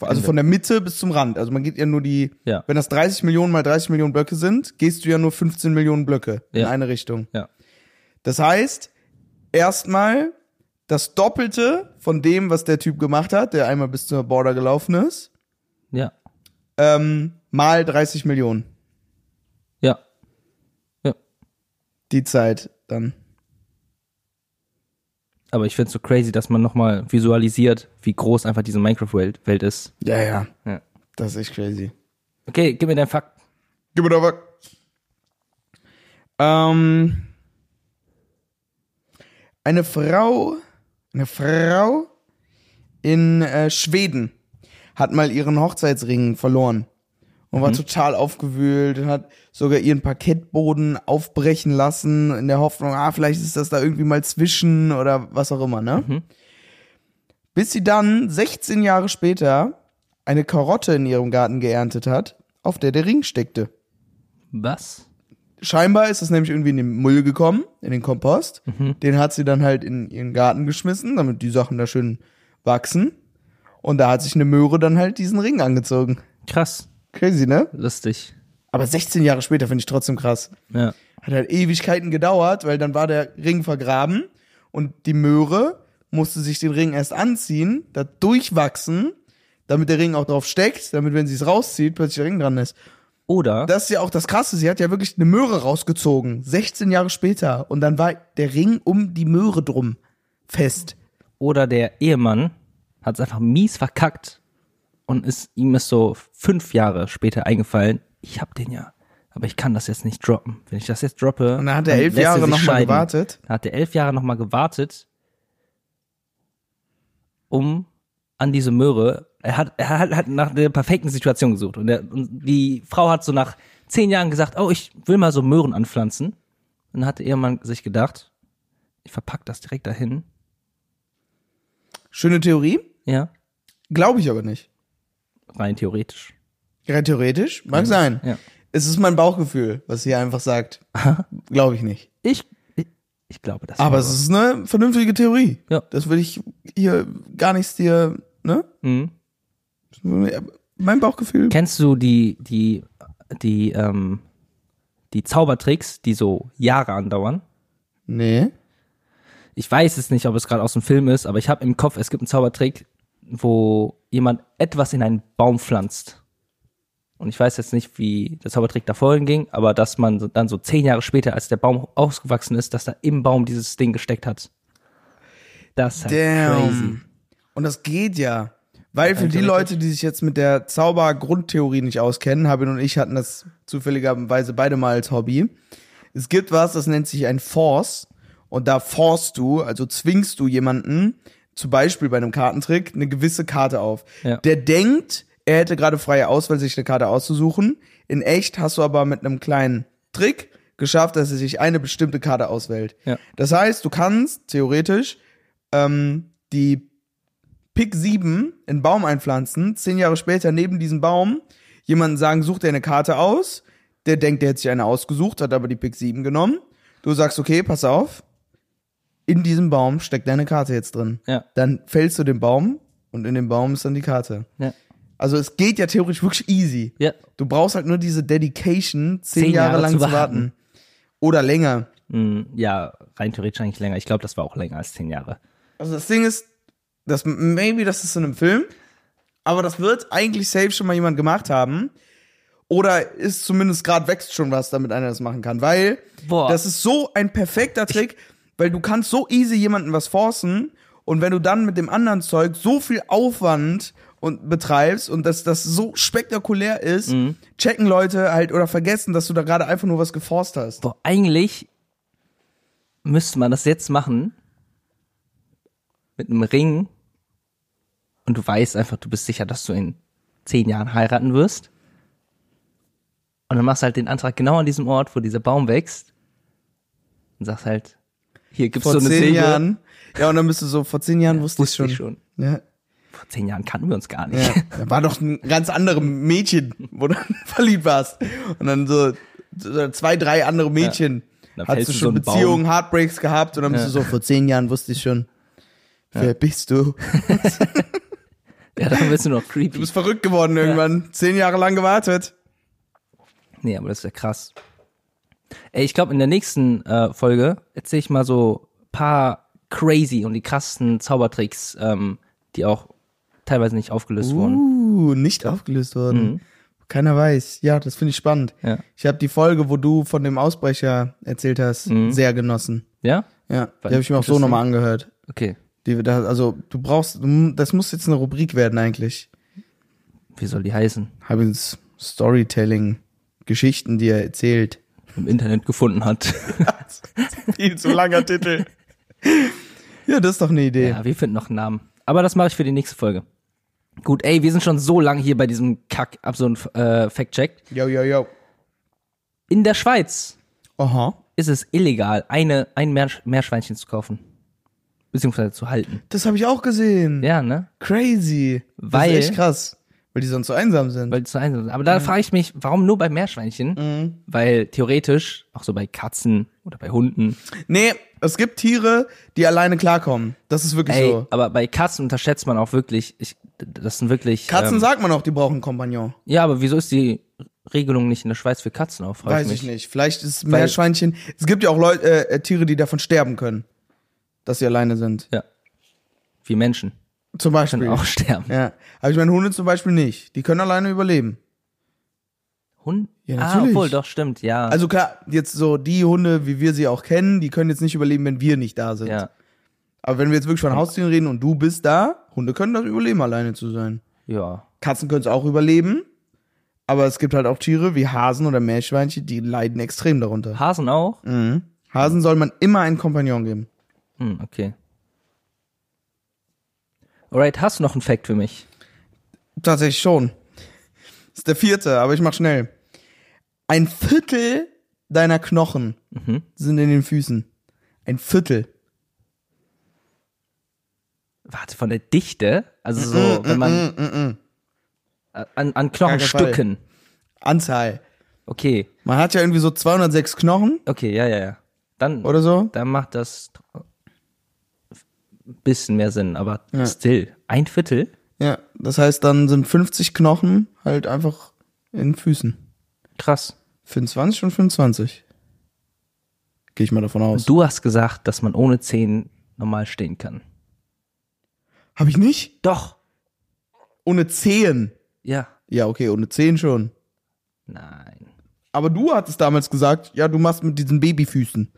[SPEAKER 2] also von der Mitte bis zum Rand. Also man geht ja nur die,
[SPEAKER 1] Ja.
[SPEAKER 2] wenn das 30 Millionen mal 30 Millionen Blöcke sind, gehst du ja nur 15 Millionen Blöcke in
[SPEAKER 1] Ja.
[SPEAKER 2] eine Richtung.
[SPEAKER 1] Ja.
[SPEAKER 2] Das heißt, erstmal das Doppelte von dem, was der Typ gemacht hat, der einmal bis zur Border gelaufen ist,
[SPEAKER 1] Ja.
[SPEAKER 2] ähm, mal 30 Millionen.
[SPEAKER 1] Ja. Ja.
[SPEAKER 2] Die Zeit dann.
[SPEAKER 1] Aber ich finde es so crazy, dass man nochmal visualisiert, wie groß einfach diese Minecraft-Welt Welt ist.
[SPEAKER 2] Ja, ja.
[SPEAKER 1] Ja.
[SPEAKER 2] Das ist echt crazy.
[SPEAKER 1] Okay, gib mir deinen Fakt.
[SPEAKER 2] Gib mir doch was. Ähm, eine Frau, eine Frau in äh, Schweden hat mal ihren Hochzeitsring verloren und war total aufgewühlt und hat sogar ihren Parkettboden aufbrechen lassen in der Hoffnung, ah, vielleicht ist das da irgendwie mal zwischen oder was auch immer, ne? Bis sie dann 16 Jahre später eine Karotte in ihrem Garten geerntet hat, auf der der Ring steckte.
[SPEAKER 1] Was?
[SPEAKER 2] Scheinbar ist es nämlich irgendwie in den Müll gekommen, in den Kompost. Den hat sie dann halt in ihren Garten geschmissen, damit die Sachen da schön wachsen. Und da hat sich eine Möhre dann halt diesen Ring angezogen.
[SPEAKER 1] Krass.
[SPEAKER 2] Crazy, ne?
[SPEAKER 1] Lustig.
[SPEAKER 2] Aber 16 Jahre später finde ich trotzdem krass.
[SPEAKER 1] Ja.
[SPEAKER 2] Hat halt Ewigkeiten gedauert, weil dann war der Ring vergraben und die Möhre musste sich den Ring erst anziehen, da durchwachsen, damit der Ring auch drauf steckt, damit, wenn sie es rauszieht, plötzlich der Ring dran ist.
[SPEAKER 1] Oder
[SPEAKER 2] Das ist ja auch das Krasse, sie hat ja wirklich eine Möhre rausgezogen, 16 Jahre später. Und dann war der Ring um die Möhre drum fest.
[SPEAKER 1] Oder der Ehemann hat es einfach mies verkackt und ist, ihm ist so fünf Jahre später eingefallen, ich hab den ja, aber ich kann das jetzt nicht droppen. Wenn ich das jetzt droppe,
[SPEAKER 2] Und dann hat er elf Jahre
[SPEAKER 1] sich
[SPEAKER 2] noch mal
[SPEAKER 1] scheiden.
[SPEAKER 2] gewartet.
[SPEAKER 1] Dann hat er elf Jahre nochmal gewartet, um an diese Möhre, er hat, er hat, hat nach der perfekten Situation gesucht und, der, und die Frau hat so nach zehn Jahren gesagt, oh, ich will mal so Möhren anpflanzen. Und dann hat der Ehemann sich gedacht, ich verpack das direkt dahin.
[SPEAKER 2] Schöne Theorie,
[SPEAKER 1] Ja,
[SPEAKER 2] glaube ich aber nicht.
[SPEAKER 1] rein theoretisch.
[SPEAKER 2] Rein theoretisch, mag sein.
[SPEAKER 1] Ja.
[SPEAKER 2] Es ist mein Bauchgefühl, was hier einfach sagt. glaube ich nicht.
[SPEAKER 1] Ich, ich, ich glaube das.
[SPEAKER 2] Aber es ist eine vernünftige Theorie.
[SPEAKER 1] Ja.
[SPEAKER 2] Das will ich hier gar nichts dir, ne?
[SPEAKER 1] Mhm.
[SPEAKER 2] Mein Bauchgefühl.
[SPEAKER 1] Kennst du die, die, die, ähm, die Zaubertricks, die so Jahre andauern?
[SPEAKER 2] Nee.
[SPEAKER 1] Ich weiß es nicht, ob es gerade aus dem Film ist, aber ich habe im Kopf, es gibt einen Zaubertrick, wo jemand etwas in einen Baum pflanzt. Und ich weiß jetzt nicht, wie der Zaubertrick davor ging, aber dass man dann so zehn Jahre später, als der Baum ausgewachsen ist, dass da im Baum dieses Ding gesteckt hat. Das ist halt crazy.
[SPEAKER 2] Damn. Und das geht ja. Weil für die Leute, die sich jetzt mit der Zauber-Grundtheorie nicht auskennen, Habin und ich hatten das zufälligerweise beide mal als Hobby. Es gibt was, das nennt sich ein Force. Und da forst du, also zwingst du jemanden, zum Beispiel bei einem Kartentrick, eine gewisse Karte auf.
[SPEAKER 1] Ja.
[SPEAKER 2] Der denkt, er hätte gerade freie Auswahl, sich eine Karte auszusuchen. In echt hast du aber mit einem kleinen Trick geschafft, dass er sich eine bestimmte Karte auswählt.
[SPEAKER 1] Ja.
[SPEAKER 2] Das heißt, du kannst theoretisch ähm, die Pick 7 in einen Baum einpflanzen, zehn Jahre später neben diesem Baum jemanden sagen, such dir eine Karte aus. Der denkt, der hätte sich eine ausgesucht, hat aber die Pick 7 genommen. Du sagst, okay, pass auf. In diesem Baum steckt deine Karte jetzt drin.
[SPEAKER 1] Ja.
[SPEAKER 2] Dann fällst du den Baum und in dem Baum ist dann die Karte.
[SPEAKER 1] Ja.
[SPEAKER 2] Also es geht ja theoretisch wirklich easy.
[SPEAKER 1] Ja.
[SPEAKER 2] Du brauchst halt nur diese Dedication, zehn,
[SPEAKER 1] Zehn
[SPEAKER 2] Jahre,
[SPEAKER 1] Jahre
[SPEAKER 2] lang
[SPEAKER 1] zu
[SPEAKER 2] warten.
[SPEAKER 1] warten.
[SPEAKER 2] Oder länger.
[SPEAKER 1] Mm, Ja, rein theoretisch eigentlich länger. Ich glaube, das war auch länger als zehn Jahre.
[SPEAKER 2] Also das Ding ist, das maybe das ist in einem Film, aber das wird eigentlich safe schon mal jemand gemacht haben. Oder ist zumindest gerade wächst schon was, damit einer das machen kann. Weil
[SPEAKER 1] Boah.
[SPEAKER 2] das ist so ein perfekter Trick, weil du kannst so easy jemanden was forcen und wenn du dann mit dem anderen Zeug so viel Aufwand und betreibst und dass das so spektakulär ist, checken Leute halt oder vergessen, dass du da gerade einfach nur was geforst hast.
[SPEAKER 1] Boah, eigentlich müsste man das jetzt machen mit einem Ring und du weißt einfach, du bist sicher, dass du in zehn Jahren heiraten wirst. Und dann machst du halt den Antrag genau an diesem Ort, wo dieser Baum wächst und sagst halt, hier gibt's
[SPEAKER 2] Vor
[SPEAKER 1] so eine
[SPEAKER 2] zehn
[SPEAKER 1] Säge.
[SPEAKER 2] Jahren. Ja, und dann bist du so, vor zehn Jahren wusste,
[SPEAKER 1] Wusste
[SPEAKER 2] ich
[SPEAKER 1] ich
[SPEAKER 2] schon.
[SPEAKER 1] schon.
[SPEAKER 2] Ja.
[SPEAKER 1] Vor zehn Jahren kannten wir uns gar nicht.
[SPEAKER 2] Ja, *laughs* da war doch ein ganz anderes Mädchen, wo du *laughs* verliebt warst. Und dann so, so zwei, drei andere Mädchen.
[SPEAKER 1] Dann
[SPEAKER 2] Hast du schon
[SPEAKER 1] so
[SPEAKER 2] Beziehungen,
[SPEAKER 1] Baum.
[SPEAKER 2] Heartbreaks gehabt und dann bist
[SPEAKER 1] Ja.
[SPEAKER 2] du so, vor zehn Jahren wusste ich schon. Wer bist du? *laughs*
[SPEAKER 1] Ja, dann bist du noch
[SPEAKER 2] Du
[SPEAKER 1] creepy.
[SPEAKER 2] bist verrückt geworden irgendwann. Zehn Jahre lang gewartet.
[SPEAKER 1] Nee, aber das ist ja krass. Ey, ich glaube, in der nächsten äh, Folge erzähle ich mal so paar crazy und die krassesten Zaubertricks, ähm, die auch teilweise nicht aufgelöst wurden.
[SPEAKER 2] Uh, nicht aufgelöst worden. Keiner weiß. Ja, das finde ich spannend.
[SPEAKER 1] Mhm. Ja.
[SPEAKER 2] Ich habe die Folge, wo du von dem Ausbrecher erzählt hast,
[SPEAKER 1] Mhm.
[SPEAKER 2] sehr genossen.
[SPEAKER 1] Ja?
[SPEAKER 2] Ja, die habe ich mir auch so nochmal angehört.
[SPEAKER 1] Okay.
[SPEAKER 2] Die, da, also du brauchst, das muss jetzt eine Rubrik werden eigentlich.
[SPEAKER 1] Wie soll die heißen?
[SPEAKER 2] Habins Storytelling, Geschichten, die er erzählt.
[SPEAKER 1] Im Internet gefunden hat. *laughs*
[SPEAKER 2] Viel zu langer Titel. Ja, das ist doch eine Idee.
[SPEAKER 1] ja, wir finden noch einen Namen. Aber das mache ich für die nächste Folge. Gut, ey, wir sind schon so lange hier bei diesem Kack, ab so ein äh, Fact-Check.
[SPEAKER 2] Yo, yo, yo.
[SPEAKER 1] In der Schweiz
[SPEAKER 2] Aha.
[SPEAKER 1] ist es illegal, eine, ein Meersch Meerschweinchen zu kaufen. Beziehungsweise zu halten.
[SPEAKER 2] Das habe ich auch gesehen.
[SPEAKER 1] Ja, ne?
[SPEAKER 2] Crazy.
[SPEAKER 1] Weil-
[SPEAKER 2] Das ist echt krass. Weil die sonst so einsam sind.
[SPEAKER 1] Weil die zu einsam sind. Aber da frage ich mich, warum nur bei Meerschweinchen? Weil theoretisch, auch so bei Katzen oder bei Hunden,
[SPEAKER 2] nee, es gibt Tiere, die alleine klarkommen. Das ist wirklich
[SPEAKER 1] ey,
[SPEAKER 2] so.
[SPEAKER 1] aber bei Katzen unterschätzt man auch wirklich, ich, das sind wirklich.
[SPEAKER 2] Katzen
[SPEAKER 1] ähm,
[SPEAKER 2] sagt man auch, die brauchen einen Kompagnon.
[SPEAKER 1] Ja, aber wieso ist die Regelung nicht in der Schweiz für Katzen auf?
[SPEAKER 2] Weiß ich nicht. Vielleicht ist Meerschweinchen. Es gibt ja auch Leute, äh, äh, Tiere, die davon sterben können, dass sie alleine sind.
[SPEAKER 1] Ja. Wie Menschen
[SPEAKER 2] Zum Beispiel.
[SPEAKER 1] können auch sterben.
[SPEAKER 2] Ja. Aber ich meine, Hunde zum Beispiel nicht. Die können alleine überleben.
[SPEAKER 1] Hund?
[SPEAKER 2] Ja,
[SPEAKER 1] ah,
[SPEAKER 2] natürlich.
[SPEAKER 1] obwohl, doch, stimmt, ja.
[SPEAKER 2] Also klar, jetzt so die Hunde, wie wir sie auch kennen, die können jetzt nicht überleben, wenn wir nicht da sind.
[SPEAKER 1] ja.
[SPEAKER 2] Aber wenn wir jetzt wirklich von Haustieren reden und du bist da, Hunde können das überleben, alleine zu sein.
[SPEAKER 1] Ja.
[SPEAKER 2] Katzen können es auch überleben. Aber es gibt halt auch Tiere wie Hasen oder Meerschweinchen, die leiden extrem darunter.
[SPEAKER 1] Hasen auch?
[SPEAKER 2] Mhm. Hasen soll man immer einen Kompagnon geben.
[SPEAKER 1] Hm, okay. Alright, hast du noch einen Fact für mich?
[SPEAKER 2] Tatsächlich schon. Das ist der vierte, aber ich mach schnell. Ein Viertel deiner Knochen
[SPEAKER 1] Mhm.
[SPEAKER 2] sind in den Füßen. Ein Viertel.
[SPEAKER 1] Warte, von der Dichte? Also so, wenn man
[SPEAKER 2] Mm,
[SPEAKER 1] an, an Knochenstücken.
[SPEAKER 2] Anzahl.
[SPEAKER 1] Okay,
[SPEAKER 2] Man hat ja irgendwie so 206 Knochen
[SPEAKER 1] okay, ja, ja, ja. Dann,
[SPEAKER 2] oder so.
[SPEAKER 1] dann macht das ein bisschen mehr Sinn, aber still. Ein Viertel?
[SPEAKER 2] Ja, das heißt, dann sind 50 Knochen halt einfach in Füßen.
[SPEAKER 1] Krass.
[SPEAKER 2] 25 und 25. Gehe ich mal davon aus.
[SPEAKER 1] Du hast gesagt, dass man ohne Zehen normal stehen kann.
[SPEAKER 2] Hab ich nicht?
[SPEAKER 1] Doch.
[SPEAKER 2] Ohne Zehen.
[SPEAKER 1] Ja.
[SPEAKER 2] Ja, okay, ohne Zehen schon.
[SPEAKER 1] Nein.
[SPEAKER 2] Aber du hattest damals gesagt, ja, du machst mit diesen Babyfüßen.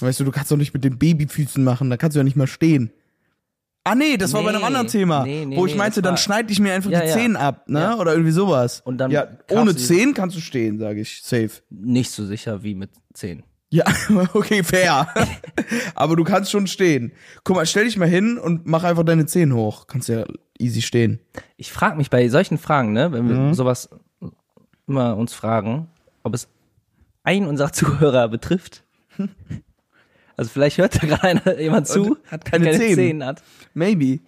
[SPEAKER 2] Weißt du, du kannst doch nicht mit den Babyfüßen machen, da kannst du ja nicht mal stehen. Ah nee, das war bei einem
[SPEAKER 1] Nee,
[SPEAKER 2] anderen Thema,
[SPEAKER 1] nee, nee,
[SPEAKER 2] wo ich
[SPEAKER 1] nee,
[SPEAKER 2] meinte,
[SPEAKER 1] das
[SPEAKER 2] dann
[SPEAKER 1] war-
[SPEAKER 2] schneide ich mir einfach
[SPEAKER 1] Ja,
[SPEAKER 2] die
[SPEAKER 1] ja.
[SPEAKER 2] Zehen ab, ne?
[SPEAKER 1] Ja.
[SPEAKER 2] Oder irgendwie sowas.
[SPEAKER 1] Und dann
[SPEAKER 2] ja,
[SPEAKER 1] kaufst
[SPEAKER 2] ohne
[SPEAKER 1] du die-
[SPEAKER 2] Zehen kannst du stehen, sage ich, safe.
[SPEAKER 1] Nicht so sicher wie mit Zehen.
[SPEAKER 2] Ja, *laughs* okay, fair. *laughs* Aber du kannst schon stehen. Guck mal, stell dich mal hin und mach einfach deine Zehen hoch. Kannst ja easy stehen.
[SPEAKER 1] Ich frage mich bei solchen Fragen, ne, wenn wir
[SPEAKER 2] Mhm.
[SPEAKER 1] sowas immer uns fragen, ob es einen unserer *laughs* Zuhörer betrifft. Also vielleicht hört da gerade *laughs* jemand zu,
[SPEAKER 2] Und hat keine
[SPEAKER 1] der
[SPEAKER 2] Zehen.
[SPEAKER 1] Zehen hat.
[SPEAKER 2] Maybe.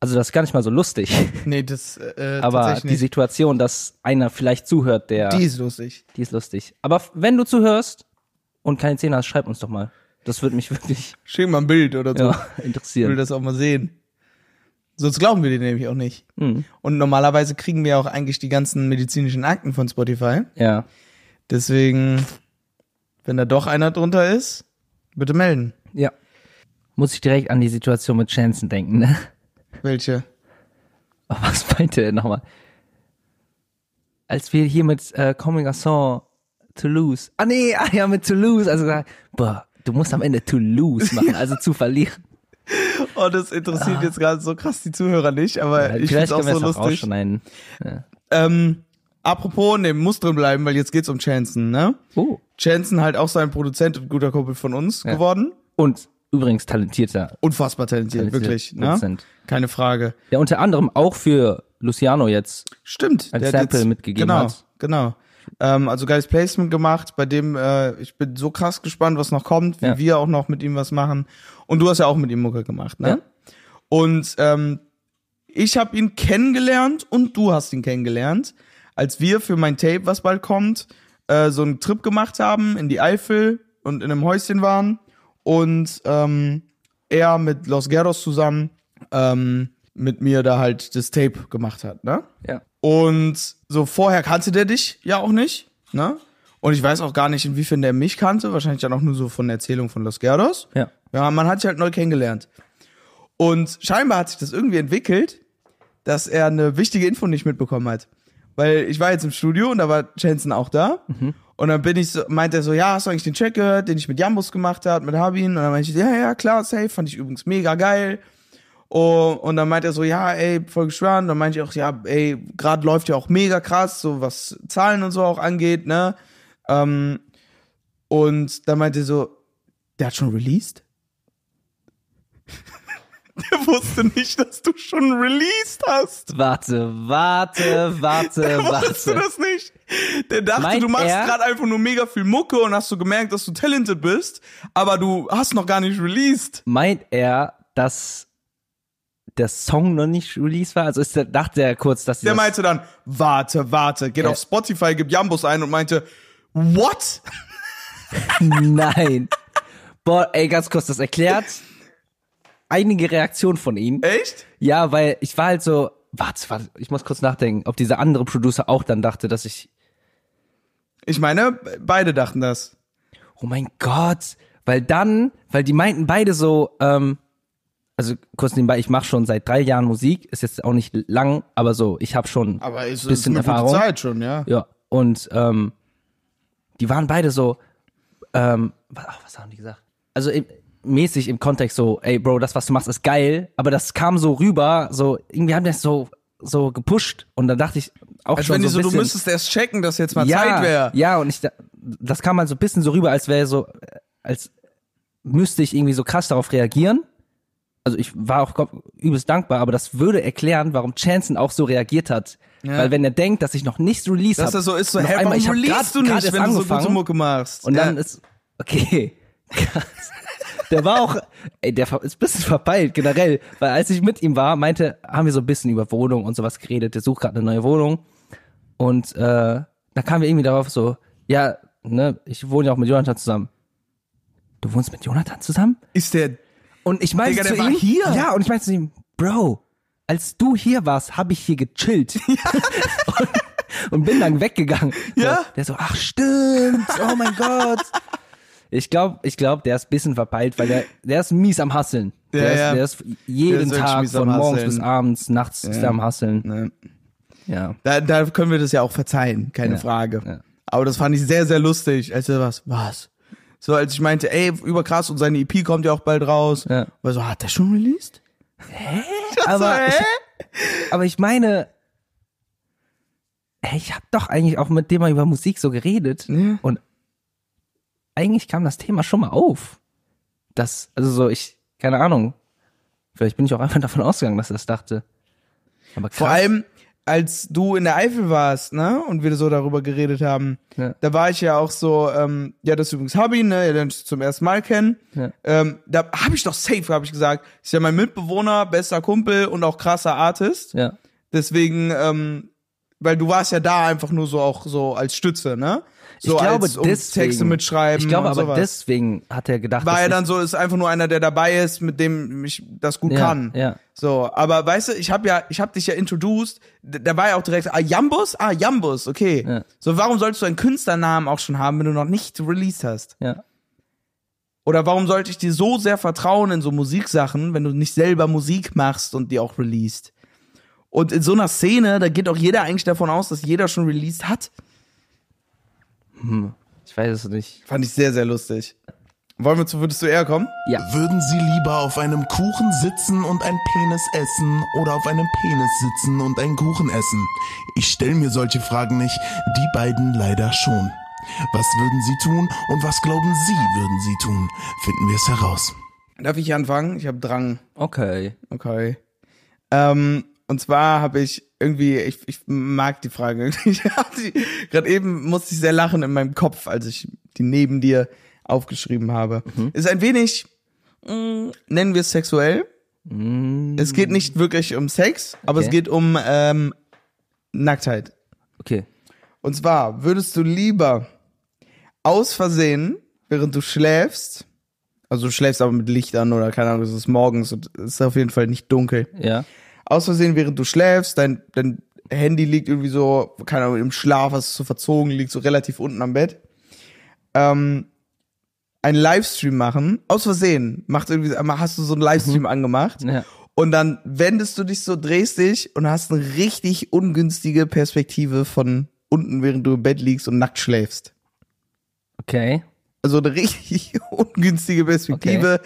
[SPEAKER 1] Also das ist gar nicht mal so lustig. *laughs*
[SPEAKER 2] Nee, das äh,
[SPEAKER 1] Aber die. Situation, dass einer vielleicht zuhört, der,
[SPEAKER 2] Die
[SPEAKER 1] die,
[SPEAKER 2] ist lustig.
[SPEAKER 1] ist lustig. Aber wenn du zuhörst und keine Zähne hast, schreib uns doch mal. Das würde mich *laughs* wirklich
[SPEAKER 2] Schick mal ein Bild oder so.
[SPEAKER 1] ja,
[SPEAKER 2] Ich will
[SPEAKER 1] interessieren.
[SPEAKER 2] das auch mal sehen. Sonst glauben wir dir nämlich auch nicht.
[SPEAKER 1] Mhm.
[SPEAKER 2] Und normalerweise kriegen wir auch eigentlich die ganzen medizinischen Akten von Spotify.
[SPEAKER 1] Ja.
[SPEAKER 2] Deswegen, wenn da doch einer drunter ist, bitte melden.
[SPEAKER 1] Ja. Muss ich direkt an die Situation mit Chanson denken, ne?
[SPEAKER 2] Welche?
[SPEAKER 1] Oh, was meinte er nochmal? Als wir hier mit äh, Coming Garçon Toulouse. Ah nee, ah ja, mit Toulouse. Also boah, du musst am Ende Toulouse machen, also zu verlieren.
[SPEAKER 2] Oh, das interessiert jetzt gerade so krass die Zuhörer nicht, aber
[SPEAKER 1] Ja,
[SPEAKER 2] ich finde
[SPEAKER 1] vielleicht
[SPEAKER 2] auch so
[SPEAKER 1] es auch
[SPEAKER 2] lustig.
[SPEAKER 1] rausschneiden.
[SPEAKER 2] Ähm, apropos, ne, muss drin bleiben, weil jetzt geht's um Chanson, ne?
[SPEAKER 1] Oh.
[SPEAKER 2] Chanson halt auch so ein Produzent und guter Kumpel von uns geworden.
[SPEAKER 1] Und übrigens talentierter
[SPEAKER 2] Unfassbar talentiert,
[SPEAKER 1] Talentierter
[SPEAKER 2] wirklich, ne? Keine Frage.
[SPEAKER 1] Der unter anderem auch für Luciano jetzt.
[SPEAKER 2] Stimmt.
[SPEAKER 1] Ein Sample
[SPEAKER 2] jetzt-
[SPEAKER 1] mitgegeben
[SPEAKER 2] genau,
[SPEAKER 1] hat.
[SPEAKER 2] Genau. Ähm, also geiles Placement gemacht, bei dem äh, ich bin so krass gespannt, was noch kommt, wie
[SPEAKER 1] Ja.
[SPEAKER 2] wir auch noch mit ihm was machen. Und du hast ja auch mit ihm Mucke gemacht, ne?
[SPEAKER 1] Ja.
[SPEAKER 2] Und ähm, ich habe ihn kennengelernt und du hast ihn kennengelernt, als wir für mein Tape, was bald kommt, äh, so einen Trip gemacht haben in die Eifel und in einem Häuschen waren und ähm, er mit Los Guerros zusammen ähm, mit mir da halt das Tape gemacht hat, ne?
[SPEAKER 1] Ja.
[SPEAKER 2] Und so vorher kannte der dich ja auch nicht, ne? Und ich weiß auch gar nicht, inwiefern der mich kannte. Wahrscheinlich dann auch nur so von der Erzählung von Los Gerdos.
[SPEAKER 1] Ja.
[SPEAKER 2] Ja, man hat sich halt neu kennengelernt. Und scheinbar hat sich das irgendwie entwickelt, dass er eine wichtige Info nicht mitbekommen hat. Weil ich war jetzt im Studio und da war Jensen auch da. Und dann bin ich so, meinte er so, ja, hast du eigentlich den Track gehört, den ich mit Jambus gemacht habe, mit Habin? Und dann meinte ich, ja, ja, klar, safe, fand ich übrigens mega geil. Oh, und dann meinte er so, ja, ey, voll gespannt. Dann meinte ich auch, ja, ey, gerade läuft ja auch mega krass, so was Zahlen und so auch angeht, ne? Ähm, und dann meinte er so, der hat schon released? Wusste nicht, dass du schon released hast.
[SPEAKER 1] Warte, warte, warte,
[SPEAKER 2] Der *laughs* wusste
[SPEAKER 1] warte.
[SPEAKER 2] das nicht. Der dachte,
[SPEAKER 1] Meint
[SPEAKER 2] du machst
[SPEAKER 1] er-
[SPEAKER 2] gerade einfach nur mega viel Mucke und hast so gemerkt, dass du talented bist, aber du hast noch gar nicht released.
[SPEAKER 1] Meint er, dass der Song noch nicht released war? Also ist der, dachte er kurz, dass
[SPEAKER 2] Der meinte dann, warte, warte, geht
[SPEAKER 1] Ja.
[SPEAKER 2] auf Spotify, gibt Jambus ein und meinte, what? *laughs*
[SPEAKER 1] Nein. Boah, ey, ganz kurz, das erklärt einige Reaktionen von ihm.
[SPEAKER 2] Echt?
[SPEAKER 1] Ja, weil ich war halt so, warte, warte, ich muss kurz nachdenken, ob dieser andere Producer auch dann dachte, dass ich,
[SPEAKER 2] Ich meine, beide dachten das.
[SPEAKER 1] oh mein Gott, weil dann, weil die meinten beide so, ähm, also kurz nebenbei, ich mache schon seit drei Jahren Musik, ist jetzt auch nicht lang, aber so, ich habe schon
[SPEAKER 2] Aber ist,
[SPEAKER 1] bisschen
[SPEAKER 2] eine gute
[SPEAKER 1] Erfahrung.
[SPEAKER 2] Zeit schon, ja.
[SPEAKER 1] Ja, und ähm, die waren beide so, ähm, was, ach, was haben die gesagt? Also mäßig im Kontext so, ey Bro, das, was du machst, ist geil, aber das kam so rüber, so, irgendwie haben die das so, so gepusht und dann dachte ich auch
[SPEAKER 2] Als
[SPEAKER 1] schon
[SPEAKER 2] wenn
[SPEAKER 1] so
[SPEAKER 2] so,
[SPEAKER 1] ein
[SPEAKER 2] du
[SPEAKER 1] bisschen,
[SPEAKER 2] müsstest erst checken, dass jetzt mal
[SPEAKER 1] ja,
[SPEAKER 2] Zeit wäre.
[SPEAKER 1] Ja, und ich, da- das kam mal so ein bisschen so rüber, als wäre so, als müsste ich irgendwie so krass darauf reagieren. Also ich war auch übelst dankbar, aber das würde erklären, warum Chanson auch so reagiert hat.
[SPEAKER 2] Ja.
[SPEAKER 1] Weil wenn er denkt, dass ich noch nichts released habe.
[SPEAKER 2] Dass das so ist, so, hä,
[SPEAKER 1] einmal,
[SPEAKER 2] warum
[SPEAKER 1] ich
[SPEAKER 2] release
[SPEAKER 1] grad-
[SPEAKER 2] du nicht, wenn du so gute. Mucke machst?
[SPEAKER 1] Und dann
[SPEAKER 2] ja.
[SPEAKER 1] ist, okay, *laughs* krass. Der war auch, ey, der ist ein bisschen verpeilt generell, weil als ich mit ihm war, meinte, haben wir so ein bisschen über Wohnung und sowas geredet, der sucht gerade eine neue Wohnung und äh, da kamen wir irgendwie darauf so, ja, ne, ich wohne ja auch mit Jonathan zusammen. Du wohnst mit Jonathan zusammen?
[SPEAKER 2] ist der,
[SPEAKER 1] Und ich meinte zu ihm,
[SPEAKER 2] hier.
[SPEAKER 1] ja, und ich meinte zu ihm, Bro, als du hier warst, habe ich hier gechillt. *laughs* und, und bin dann weggegangen.
[SPEAKER 2] Ja.
[SPEAKER 1] So, der so, ach stimmt, oh mein Gott. Ich glaube, ich glaub, der ist ein bisschen verpeilt, weil der, der ist mies am Hasseln.
[SPEAKER 2] Ja,
[SPEAKER 1] der, ist,
[SPEAKER 2] ja.
[SPEAKER 1] der ist jeden
[SPEAKER 2] Der ist
[SPEAKER 1] Tag von morgens
[SPEAKER 2] Hasseln.
[SPEAKER 1] bis abends, nachts ist der am Hasseln. Ja.
[SPEAKER 2] da, da können wir das ja auch verzeihen, keine
[SPEAKER 1] Ja,
[SPEAKER 2] Frage.
[SPEAKER 1] ja.
[SPEAKER 2] Aber das fand ich sehr, sehr lustig, als er was, was? So, als ich meinte, ey, überkrass und seine EP kommt ja auch bald raus.
[SPEAKER 1] Ja.
[SPEAKER 2] War so, hat der schon released? Hä? *laughs*
[SPEAKER 1] Aber
[SPEAKER 2] so,
[SPEAKER 1] ich-
[SPEAKER 2] hä?
[SPEAKER 1] Aber ich meine, ich habe doch eigentlich auch mit dem mal über Musik so geredet.
[SPEAKER 2] Ja.
[SPEAKER 1] Und eigentlich kam das Thema schon mal auf. Das, also so, ich, keine Ahnung. Vielleicht bin ich auch einfach *laughs* davon ausgegangen, dass er das dachte. Aber krass.
[SPEAKER 2] Vor allem, als du in der Eifel warst, ne, und wir so darüber geredet haben,
[SPEAKER 1] Ja.
[SPEAKER 2] da war ich ja auch so, ähm, ja, das ist übrigens Hobby, ne, ihr lernt zum ersten Mal kennen.
[SPEAKER 1] Ja.
[SPEAKER 2] Ähm, da habe ich doch safe, habe ich gesagt, ist ja mein Mitbewohner, bester Kumpel und auch krasser Artist.
[SPEAKER 1] Ja.
[SPEAKER 2] Deswegen, ähm, weil du warst ja da einfach nur so auch so als Stütze, ne? So
[SPEAKER 1] ich glaube,
[SPEAKER 2] als, um
[SPEAKER 1] deswegen,
[SPEAKER 2] Texte mitschreiben.
[SPEAKER 1] Ich glaube aber
[SPEAKER 2] sowas.
[SPEAKER 1] deswegen hat er gedacht,
[SPEAKER 2] war er dann so, ist einfach nur einer, der dabei ist, mit dem ich das gut
[SPEAKER 1] Ja,
[SPEAKER 2] kann.
[SPEAKER 1] ja.
[SPEAKER 2] So, aber weißt du, ich habe ja, ich habe dich ja introduced, da war ja auch direkt, ah, Jambus? Ah, Jambus, okay.
[SPEAKER 1] Ja.
[SPEAKER 2] So, warum solltest du einen Künstlernamen auch schon haben, wenn du noch nicht released hast?
[SPEAKER 1] ja.
[SPEAKER 2] Oder warum sollte ich dir so sehr vertrauen in so Musiksachen, wenn du nicht selber Musik machst und die auch released? Und in so einer Szene, da geht auch jeder eigentlich davon aus, dass jeder schon released hat.
[SPEAKER 1] Ich weiß es nicht.
[SPEAKER 2] Fand ich sehr, sehr lustig. Wollen wir zu, würdest du eher kommen?
[SPEAKER 1] Ja.
[SPEAKER 4] Würden Sie lieber auf einem Kuchen sitzen und ein Penis essen oder auf einem Penis sitzen und einen Kuchen essen? Ich stelle mir solche Fragen nicht, die beiden leider schon. Was würden Sie tun und was glauben Sie würden Sie tun? Finden wir es heraus.
[SPEAKER 2] Darf ich anfangen? Ich habe Drang.
[SPEAKER 1] Okay.
[SPEAKER 2] Okay. Ähm, und zwar habe ich irgendwie, ich, ich mag die Frage. *laughs* Gerade eben musste ich sehr lachen in meinem Kopf, als ich die neben dir aufgeschrieben habe. Ist ein wenig, mh, nennen wir es sexuell. Es geht nicht wirklich um Sex, aber
[SPEAKER 1] Okay.
[SPEAKER 2] es geht um ähm, Nacktheit.
[SPEAKER 1] Okay.
[SPEAKER 2] Und zwar, würdest du lieber aus Versehen, während du schläfst, also du schläfst aber mit Licht an oder keine Ahnung, es ist morgens und es ist auf jeden Fall nicht dunkel,
[SPEAKER 1] Ja.
[SPEAKER 2] Aus Versehen, während du schläfst, dein, dein Handy liegt irgendwie so, keine Ahnung, im Schlaf, hast es so verzogen, liegt so relativ unten am Bett, ähm, einen Livestream machen, aus Versehen, macht irgendwie, hast du so einen Livestream angemacht
[SPEAKER 1] Ja.
[SPEAKER 2] und dann wendest du dich so, drehst dich und hast eine richtig ungünstige Perspektive von unten, während du im Bett liegst und nackt schläfst.
[SPEAKER 1] Okay.
[SPEAKER 2] Also eine richtig *laughs* ungünstige Perspektive.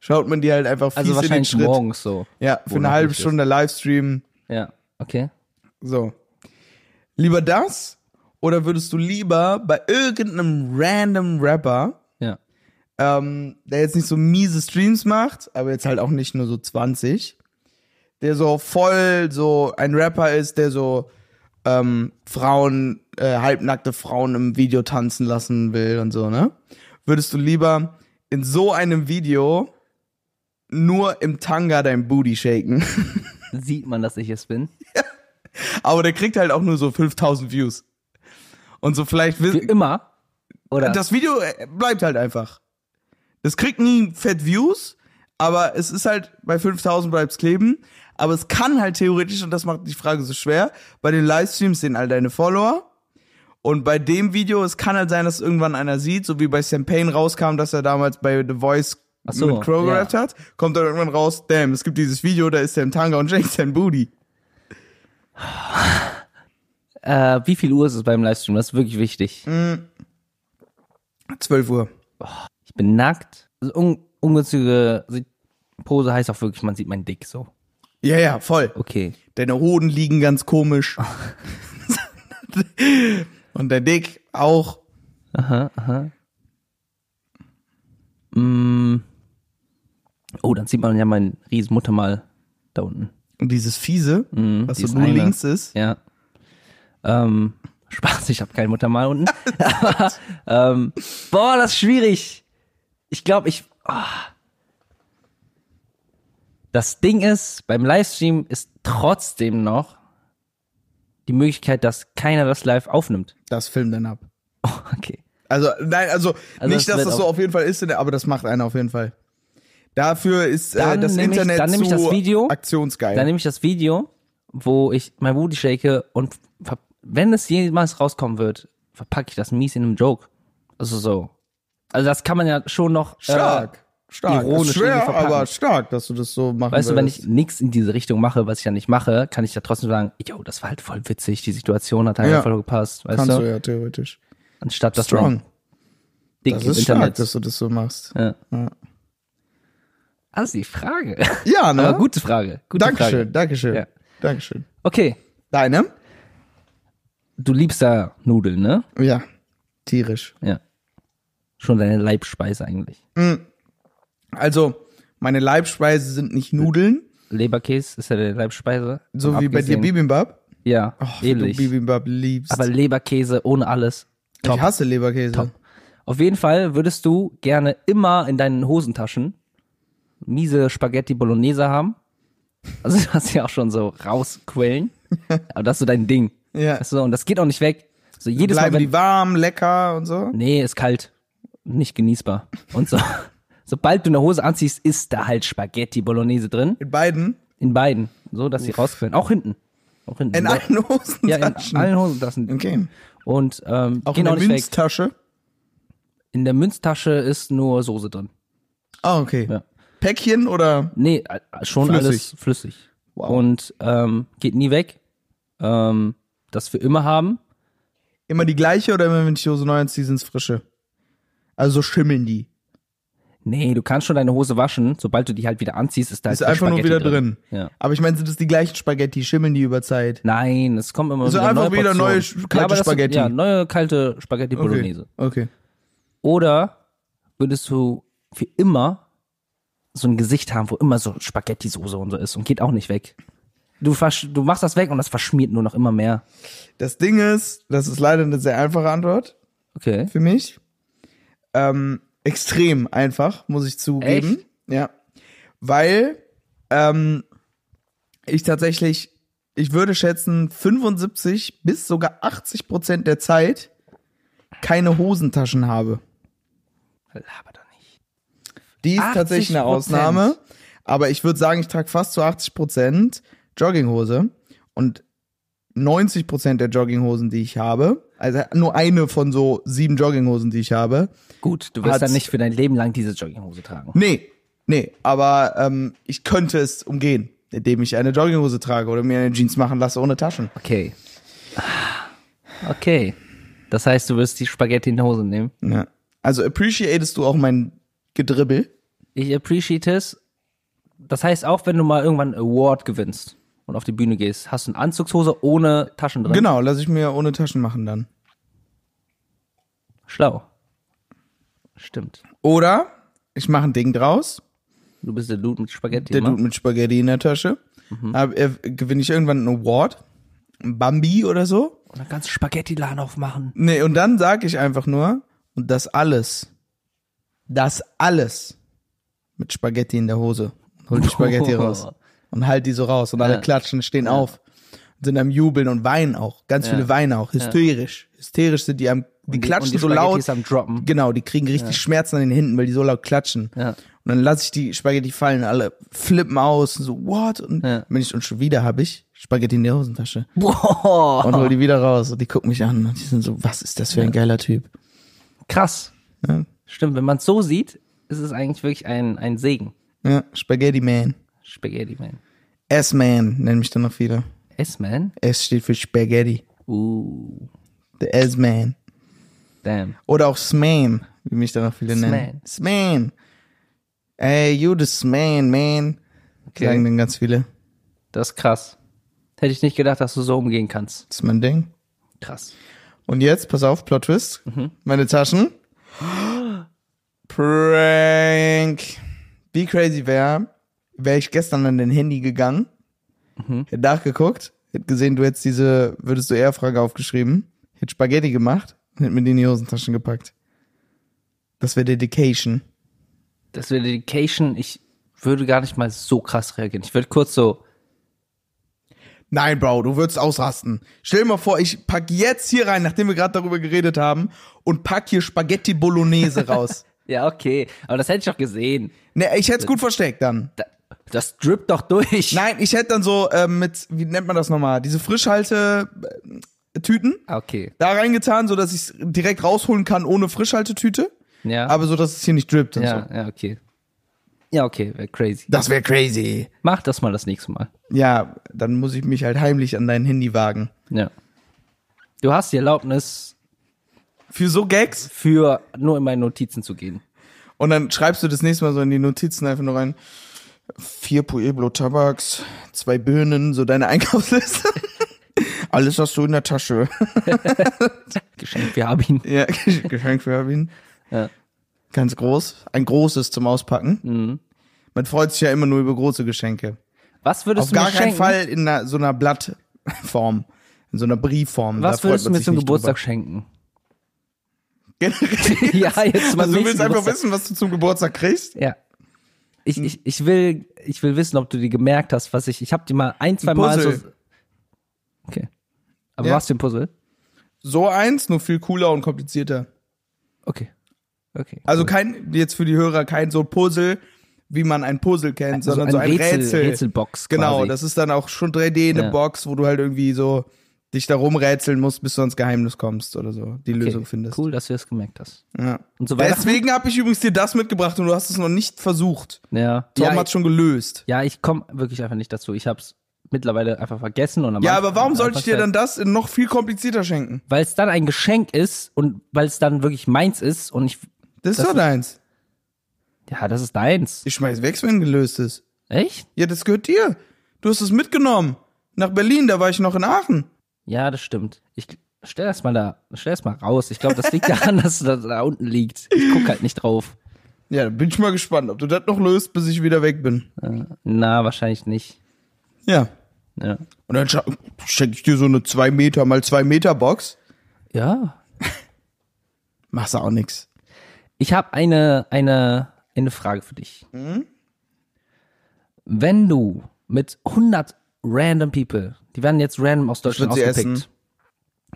[SPEAKER 2] Schaut man dir halt einfach fies
[SPEAKER 1] Also
[SPEAKER 2] in den
[SPEAKER 1] wahrscheinlich
[SPEAKER 2] Schritt.
[SPEAKER 1] morgens so.
[SPEAKER 2] Ja, für eine
[SPEAKER 1] noch
[SPEAKER 2] halbe
[SPEAKER 1] Licht ist.
[SPEAKER 2] Stunde Livestream.
[SPEAKER 1] Ja. Okay.
[SPEAKER 2] So. Lieber das oder würdest du lieber bei irgendeinem random Rapper
[SPEAKER 1] Ja.
[SPEAKER 2] ähm, der jetzt nicht so miese Streams macht, aber jetzt halt auch nicht nur so 20, der so voll so ein Rapper ist, der so ähm, Frauen, äh, halbnackte Frauen im Video tanzen lassen will und so, ne? Würdest du lieber in so einem Video nur im Tanga dein Booty shaken? *laughs*
[SPEAKER 1] Sieht man, dass ich es bin?
[SPEAKER 2] aber der kriegt halt auch nur so 5000 Views. Und so vielleicht
[SPEAKER 1] Für
[SPEAKER 2] wissen,
[SPEAKER 1] immer? Oder?
[SPEAKER 2] das Video äh, bleibt halt einfach. Das kriegt nie fett Views, aber es ist halt bei 5000 bleibt's kleben. Aber es kann halt theoretisch, und das macht die Frage so schwer, bei den Livestreams sehen all deine Follower. Und bei dem Video, es kann halt sein, dass irgendwann einer sieht, so wie bei Sam Payne rauskam, dass er damals bei The Voice
[SPEAKER 1] Ach so,
[SPEAKER 2] mit Crow
[SPEAKER 1] ja.
[SPEAKER 2] gerappt hat, kommt dann irgendwann raus, damn, es gibt dieses Video, da ist der im Tanga und shakes sein Booty.
[SPEAKER 1] äh, wie viel Uhr ist es beim Livestream? Das ist wirklich wichtig.
[SPEAKER 2] 12 Uhr.
[SPEAKER 1] Ich bin nackt. Also un ungünstige Pose heißt auch wirklich, man sieht meinen Dick so.
[SPEAKER 2] Ja, ja, voll.
[SPEAKER 1] Okay.
[SPEAKER 2] Deine Hoden liegen ganz komisch. *laughs* und der Dick auch.
[SPEAKER 1] Aha, aha. Oh, dann sieht man ja meinen riesen Muttermal da unten.
[SPEAKER 2] Und dieses fiese, was
[SPEAKER 1] Mhm,
[SPEAKER 2] so
[SPEAKER 1] dieses
[SPEAKER 2] nur
[SPEAKER 1] eine.
[SPEAKER 2] links ist.
[SPEAKER 1] Ja. Ähm, *laughs* Spaß, ich habe kein Muttermal unten. *laughs* Aber, *laughs* ähm, boah, das ist schwierig. Ich glaube, ich. ah. Das Ding ist, beim Livestream ist trotzdem noch die Möglichkeit, dass keiner das live aufnimmt.
[SPEAKER 2] Das filmt dann ab.
[SPEAKER 1] Oh, okay.
[SPEAKER 2] Also, nein, also,
[SPEAKER 1] Also
[SPEAKER 2] nicht,
[SPEAKER 1] das
[SPEAKER 2] dass das so auf jeden Fall ist, aber das macht einer auf jeden Fall. Dafür ist äh, das
[SPEAKER 1] ich-
[SPEAKER 2] Internet
[SPEAKER 1] dann
[SPEAKER 2] zu
[SPEAKER 1] das Video,
[SPEAKER 2] aktionsgeil.
[SPEAKER 1] Dann nehme ich das Video, wo ich mein Booty shake und wenn es jemals rauskommen wird, verpacke ich das mies in einem Joke. Also so. Also das kann man ja schon noch.
[SPEAKER 2] stark. stark.
[SPEAKER 1] ironisch
[SPEAKER 2] Ist schwer, aber stark, dass du das so machen
[SPEAKER 1] Äh, weißt du, wenn ich nichts in diese Richtung mache, was ich ja nicht mache, kann ich ja trotzdem sagen, yo, das war halt voll witzig, die Situation hat halt
[SPEAKER 2] Ja.
[SPEAKER 1] voll gepasst, weißt
[SPEAKER 2] Kannst
[SPEAKER 1] du?
[SPEAKER 2] du ja theoretisch.
[SPEAKER 1] Anstatt dass
[SPEAKER 2] Strong.
[SPEAKER 1] man dick
[SPEAKER 2] Das ist stark,
[SPEAKER 1] Internet.
[SPEAKER 2] dass du das so machst.
[SPEAKER 1] ja.
[SPEAKER 2] Ja.
[SPEAKER 1] Die Frage.
[SPEAKER 2] Ja, ne?
[SPEAKER 1] Aber gute Frage. Gute
[SPEAKER 2] Dankeschön,
[SPEAKER 1] Frage.
[SPEAKER 2] Dankeschön.
[SPEAKER 1] Ja.
[SPEAKER 2] Dankeschön.
[SPEAKER 1] Okay,
[SPEAKER 2] Deine?
[SPEAKER 1] du liebst da Nudeln, ne?
[SPEAKER 2] Ja. Tierisch.
[SPEAKER 1] Ja. Schon deine Leibspeise eigentlich.
[SPEAKER 2] Also, meine Leibspeise sind nicht Nudeln,
[SPEAKER 1] Leberkäse ist ja deine Leibspeise.
[SPEAKER 2] so wie bei dir Bibimbap.
[SPEAKER 1] Ja,
[SPEAKER 2] Oh, wie du
[SPEAKER 1] ähnlich.
[SPEAKER 2] Bibimbap liebst.
[SPEAKER 1] Aber Leberkäse ohne alles.
[SPEAKER 2] ich hasse Leberkäse.
[SPEAKER 1] Top. Auf jeden Fall würdest du gerne immer in deinen Hosentaschen miese Spaghetti Bolognese haben. Also *laughs* du hast ja auch schon so rausquellen. *laughs* Aber das ist so dein Ding.
[SPEAKER 2] Ja.
[SPEAKER 1] Du, und das geht auch nicht weg. So jedes
[SPEAKER 2] Bleiben
[SPEAKER 1] Mal, wenn,
[SPEAKER 2] die warm, lecker und so?
[SPEAKER 1] Nee, ist kalt. Nicht genießbar. Und so. *laughs* Sobald du eine Hose anziehst, ist da halt Spaghetti Bolognese drin.
[SPEAKER 2] In beiden?
[SPEAKER 1] In beiden. So, dass sie rausquellen. Auch hinten. Auch hinten.
[SPEAKER 2] In allen Hosentaschen?
[SPEAKER 1] ja, in allen Hosentaschen.
[SPEAKER 2] Okay.
[SPEAKER 1] Und ähm,
[SPEAKER 2] Auch in
[SPEAKER 1] auch
[SPEAKER 2] der
[SPEAKER 1] nicht weg.
[SPEAKER 2] Münztasche?
[SPEAKER 1] In der Münztasche ist nur Soße drin.
[SPEAKER 2] Ah, okay.
[SPEAKER 1] Ja.
[SPEAKER 2] Päckchen oder?
[SPEAKER 1] Nee, schon
[SPEAKER 2] Flüssig.
[SPEAKER 1] alles flüssig.
[SPEAKER 2] Wow.
[SPEAKER 1] Und ähm, geht nie weg. Ähm, das für immer haben.
[SPEAKER 2] Immer die gleiche oder immer wenn ich die Hose neu anziehe, sind's frische? Also so schimmeln die.
[SPEAKER 1] Nee, du kannst schon deine Hose waschen. Sobald du die halt wieder anziehst, ist da
[SPEAKER 2] Ist
[SPEAKER 1] halt
[SPEAKER 2] einfach nur
[SPEAKER 1] Spaghetti
[SPEAKER 2] wieder drin.
[SPEAKER 1] Ja.
[SPEAKER 2] Aber ich meine, sind das die gleichen Spaghetti? Schimmeln die über Zeit?
[SPEAKER 1] Nein, es kommt immer
[SPEAKER 2] Also
[SPEAKER 1] wieder
[SPEAKER 2] einfach
[SPEAKER 1] neue
[SPEAKER 2] wieder neue kalte
[SPEAKER 1] aber das sind-
[SPEAKER 2] Spaghetti.
[SPEAKER 1] Ja, neue kalte Spaghetti Bolognese.
[SPEAKER 2] Okay.
[SPEAKER 1] Oder würdest du für immer so ein Gesicht haben, wo immer so Spaghetti-Soße und so ist und geht auch nicht weg. Du, du machst das weg und das verschmiert nur noch immer mehr.
[SPEAKER 2] Das Ding ist, das ist leider eine sehr einfache Antwort
[SPEAKER 1] Okay.
[SPEAKER 2] für mich. Ähm, extrem einfach, muss ich zugeben.
[SPEAKER 1] Echt?
[SPEAKER 2] Ja. Weil ähm, ich tatsächlich, ich würde schätzen, 75 bis sogar 80 Prozent der Zeit keine Hosentaschen habe.
[SPEAKER 1] Laber nicht.
[SPEAKER 2] Die ist tatsächlich eine
[SPEAKER 1] 80%.
[SPEAKER 2] Ausnahme. Aber ich würde sagen, ich trage fast zu 80 Prozent Jogginghose. Und 90 Prozent der Jogginghosen, die ich habe, also nur eine von so sieben Jogginghosen, die ich habe.
[SPEAKER 1] Gut, du wirst dann nicht für dein Leben lang diese Jogginghose tragen.
[SPEAKER 2] Nee, nee, aber ähm, ich könnte es umgehen, indem ich eine Jogginghose trage oder mir eine Jeans machen lasse ohne Taschen.
[SPEAKER 1] Okay. Okay. Das heißt, du wirst die Spaghetti in die Hose nehmen.
[SPEAKER 2] Ja. Also appreciatest du auch mein Gedribbel?
[SPEAKER 1] Ich appreciate es. Das heißt, auch wenn du mal irgendwann einen Award gewinnst und auf die Bühne gehst, hast du eine Anzugshose ohne Taschen drin.
[SPEAKER 2] Genau, lasse ich mir ohne Taschen machen dann.
[SPEAKER 1] Schlau. Stimmt.
[SPEAKER 2] Oder ich mache ein Ding draus,
[SPEAKER 1] Du bist der Dude mit Spaghetti.
[SPEAKER 2] der
[SPEAKER 1] ne?
[SPEAKER 2] Dude mit Spaghetti in der Tasche. Hab, äh, gewinne ich irgendwann einen Award, ein Bambi oder so.
[SPEAKER 1] Und dann kannst du Spaghetti-Laden aufmachen.
[SPEAKER 2] Nee, und dann sage ich einfach nur, und das alles, das alles mit Spaghetti in der Hose. Hol die Spaghetti *laughs* raus und halt die so raus und alle
[SPEAKER 1] Ja.
[SPEAKER 2] klatschen, stehen auf, sind am Jubeln und weinen auch. Ganz
[SPEAKER 1] Ja.
[SPEAKER 2] viele weinen auch, hysterisch. Hysterisch sind die am, die
[SPEAKER 1] die-
[SPEAKER 2] klatschen
[SPEAKER 1] die
[SPEAKER 2] so laut.
[SPEAKER 1] ist am Droppen.
[SPEAKER 2] Genau, die kriegen richtig Schmerzen an den Händen, weil die so laut klatschen.
[SPEAKER 1] Ja.
[SPEAKER 2] Und dann lasse ich die Spaghetti fallen, alle flippen aus und so, what? Und
[SPEAKER 1] Ja.
[SPEAKER 2] wenn ich und schon wieder habe ich Spaghetti in der Hosentasche
[SPEAKER 1] Boah.
[SPEAKER 2] und hol die wieder raus und die gucken mich an und die sind so, was ist das für ein geiler Typ?
[SPEAKER 1] Krass.
[SPEAKER 2] Ja.
[SPEAKER 1] Stimmt, wenn man es so sieht, ist es eigentlich wirklich ein, ein Segen.
[SPEAKER 2] Ja, Spaghetti Man.
[SPEAKER 1] Spaghetti Man.
[SPEAKER 2] S-Man nennen mich dann noch viele.
[SPEAKER 1] S-Man?
[SPEAKER 2] S steht für Spaghetti.
[SPEAKER 1] Uh,
[SPEAKER 2] The S-Man.
[SPEAKER 1] damn.
[SPEAKER 2] Oder auch Sman, wie mich dann noch viele nennen. Sman. Ey, you the Sman, man.
[SPEAKER 1] Okay.
[SPEAKER 2] Sagen dann ganz viele.
[SPEAKER 1] Das ist krass. Hätte ich nicht gedacht, dass du so umgehen kannst.
[SPEAKER 2] Das ist mein Ding.
[SPEAKER 1] Krass.
[SPEAKER 2] Und jetzt, pass auf, Plot Twist.
[SPEAKER 1] Mhm.
[SPEAKER 2] Meine Taschen. Prank. Wie crazy wäre, wäre ich gestern an dein Handy gegangen,
[SPEAKER 1] Mhm.
[SPEAKER 2] hätte nachgeguckt, hätte gesehen, du hättest diese, würdest du eher Frage aufgeschrieben, hätte Spaghetti gemacht und hätte mir die in die Hosentaschen gepackt. Das wäre Dedication.
[SPEAKER 1] Das wäre Dedication. Ich würde gar nicht mal so krass reagieren. Ich würde kurz so,
[SPEAKER 2] Nein, Bro, du würdest ausrasten. Stell dir mal vor, ich pack jetzt hier rein, nachdem wir gerade darüber geredet haben, und pack hier Spaghetti Bolognese raus.
[SPEAKER 1] Ja, okay. Aber das hätte ich doch gesehen.
[SPEAKER 2] ne, ich hätte es gut versteckt dann.
[SPEAKER 1] Da, das drippt doch durch.
[SPEAKER 2] Nein, ich hätte dann so ähm, mit, wie nennt man das nochmal, diese Frischhalte-Tüten
[SPEAKER 1] Ah, Okay.
[SPEAKER 2] da reingetan, so dass ich es direkt rausholen kann ohne Frischhaltetüte,
[SPEAKER 1] Ja.
[SPEAKER 2] aber so, dass es hier nicht drippt und
[SPEAKER 1] ja,
[SPEAKER 2] so.
[SPEAKER 1] ja, okay. Ja, okay, wäre crazy.
[SPEAKER 2] Das wäre crazy.
[SPEAKER 1] Mach das mal das nächste Mal.
[SPEAKER 2] Ja, dann muss ich mich halt heimlich an dein Handy wagen.
[SPEAKER 1] Ja. Du hast die Erlaubnis,
[SPEAKER 2] Für so Gags
[SPEAKER 1] für nur in meine Notizen zu gehen.
[SPEAKER 2] und dann schreibst du das nächste Mal so in die Notizen einfach nur rein. Vier Pueblo Tabaks, zwei Birnen, so deine *laughs* Einkaufsliste. Alles hast du in der Tasche. *laughs*
[SPEAKER 1] Geschenk für Arbin.
[SPEAKER 2] Ja, *laughs* Geschenk für Erwin.
[SPEAKER 1] Ja.
[SPEAKER 2] Ganz groß. Ein großes zum Auspacken.
[SPEAKER 1] Mhm.
[SPEAKER 2] Man freut sich ja immer nur über große Geschenke.
[SPEAKER 1] Was würdest
[SPEAKER 2] Auf
[SPEAKER 1] du
[SPEAKER 2] gar
[SPEAKER 1] mir
[SPEAKER 2] keinen
[SPEAKER 1] schenken?
[SPEAKER 2] Fall in einer, so einer Blattform. In so einer Briefform.
[SPEAKER 1] Was würdest du mir zum Geburtstag schenken?
[SPEAKER 2] drüber. Generell. *laughs*
[SPEAKER 1] ja, jetzt mal
[SPEAKER 2] Also du willst einfach
[SPEAKER 1] Geburtstag.
[SPEAKER 2] wissen, was du zum Geburtstag kriegst?
[SPEAKER 1] Ja. Ich, ich, ich will, ich will wissen, ob du dir gemerkt hast, was ich, ich habe dir mal ein, zwei Mal so. Okay. Aber
[SPEAKER 2] Ja.
[SPEAKER 1] was für ein Puzzle?
[SPEAKER 2] So eins, nur viel cooler und komplizierter.
[SPEAKER 1] Okay. Okay.
[SPEAKER 2] Also kein, jetzt für die Hörer, kein so Puzzle, wie man ein Puzzle kennt,
[SPEAKER 1] Also
[SPEAKER 2] sondern so ein Rätsel.
[SPEAKER 1] Rätselbox.
[SPEAKER 2] Genau,
[SPEAKER 1] quasi.
[SPEAKER 2] das ist dann auch schon 3D eine
[SPEAKER 1] Ja.
[SPEAKER 2] Box, wo du halt irgendwie so dich da rumrätseln musst, bis du ans Geheimnis kommst oder so, die
[SPEAKER 1] okay.
[SPEAKER 2] Lösung findest.
[SPEAKER 1] Cool, dass du es gemerkt hast.
[SPEAKER 2] Ja.
[SPEAKER 1] Und so.
[SPEAKER 2] Deswegen habe ich übrigens dir das mitgebracht und du hast es noch nicht versucht.
[SPEAKER 1] Ja.
[SPEAKER 2] Tom
[SPEAKER 1] ja,
[SPEAKER 2] hat's schon gelöst.
[SPEAKER 1] ja, ich komme wirklich einfach nicht dazu. Ich habe es mittlerweile einfach vergessen und
[SPEAKER 2] Ja, aber warum sollte ich dir dann das noch viel komplizierter schenken?
[SPEAKER 1] Weil es dann ein Geschenk ist und weil es dann wirklich meins ist und ich,
[SPEAKER 2] Das ist doch deins.
[SPEAKER 1] ja, das ist deins.
[SPEAKER 2] Ich schmeiß weg, wenn gelöst ist.
[SPEAKER 1] Echt?
[SPEAKER 2] Ja, das gehört dir. Du hast es mitgenommen. Nach Berlin, da war ich noch in Aachen.
[SPEAKER 1] Ja, das stimmt. Ich stell das mal da, stell das mal raus. Ich glaube, das liegt daran, *laughs* dass das da unten liegt. Ich guck halt nicht drauf.
[SPEAKER 2] Ja, da bin ich mal gespannt, ob du das noch löst, bis ich wieder weg bin.
[SPEAKER 1] Na, wahrscheinlich nicht.
[SPEAKER 2] Ja.
[SPEAKER 1] Ja.
[SPEAKER 2] Und dann schenke ich dir so eine 2 Meter mal 2 Meter Box.
[SPEAKER 1] Ja. *laughs*
[SPEAKER 2] Machst du auch nix.
[SPEAKER 1] Ich habe eine, eine, eine Frage für dich.
[SPEAKER 2] Mhm.
[SPEAKER 1] Wenn du mit 100 random people, die werden jetzt random aus Deutschland
[SPEAKER 2] würd
[SPEAKER 1] ausgepickt,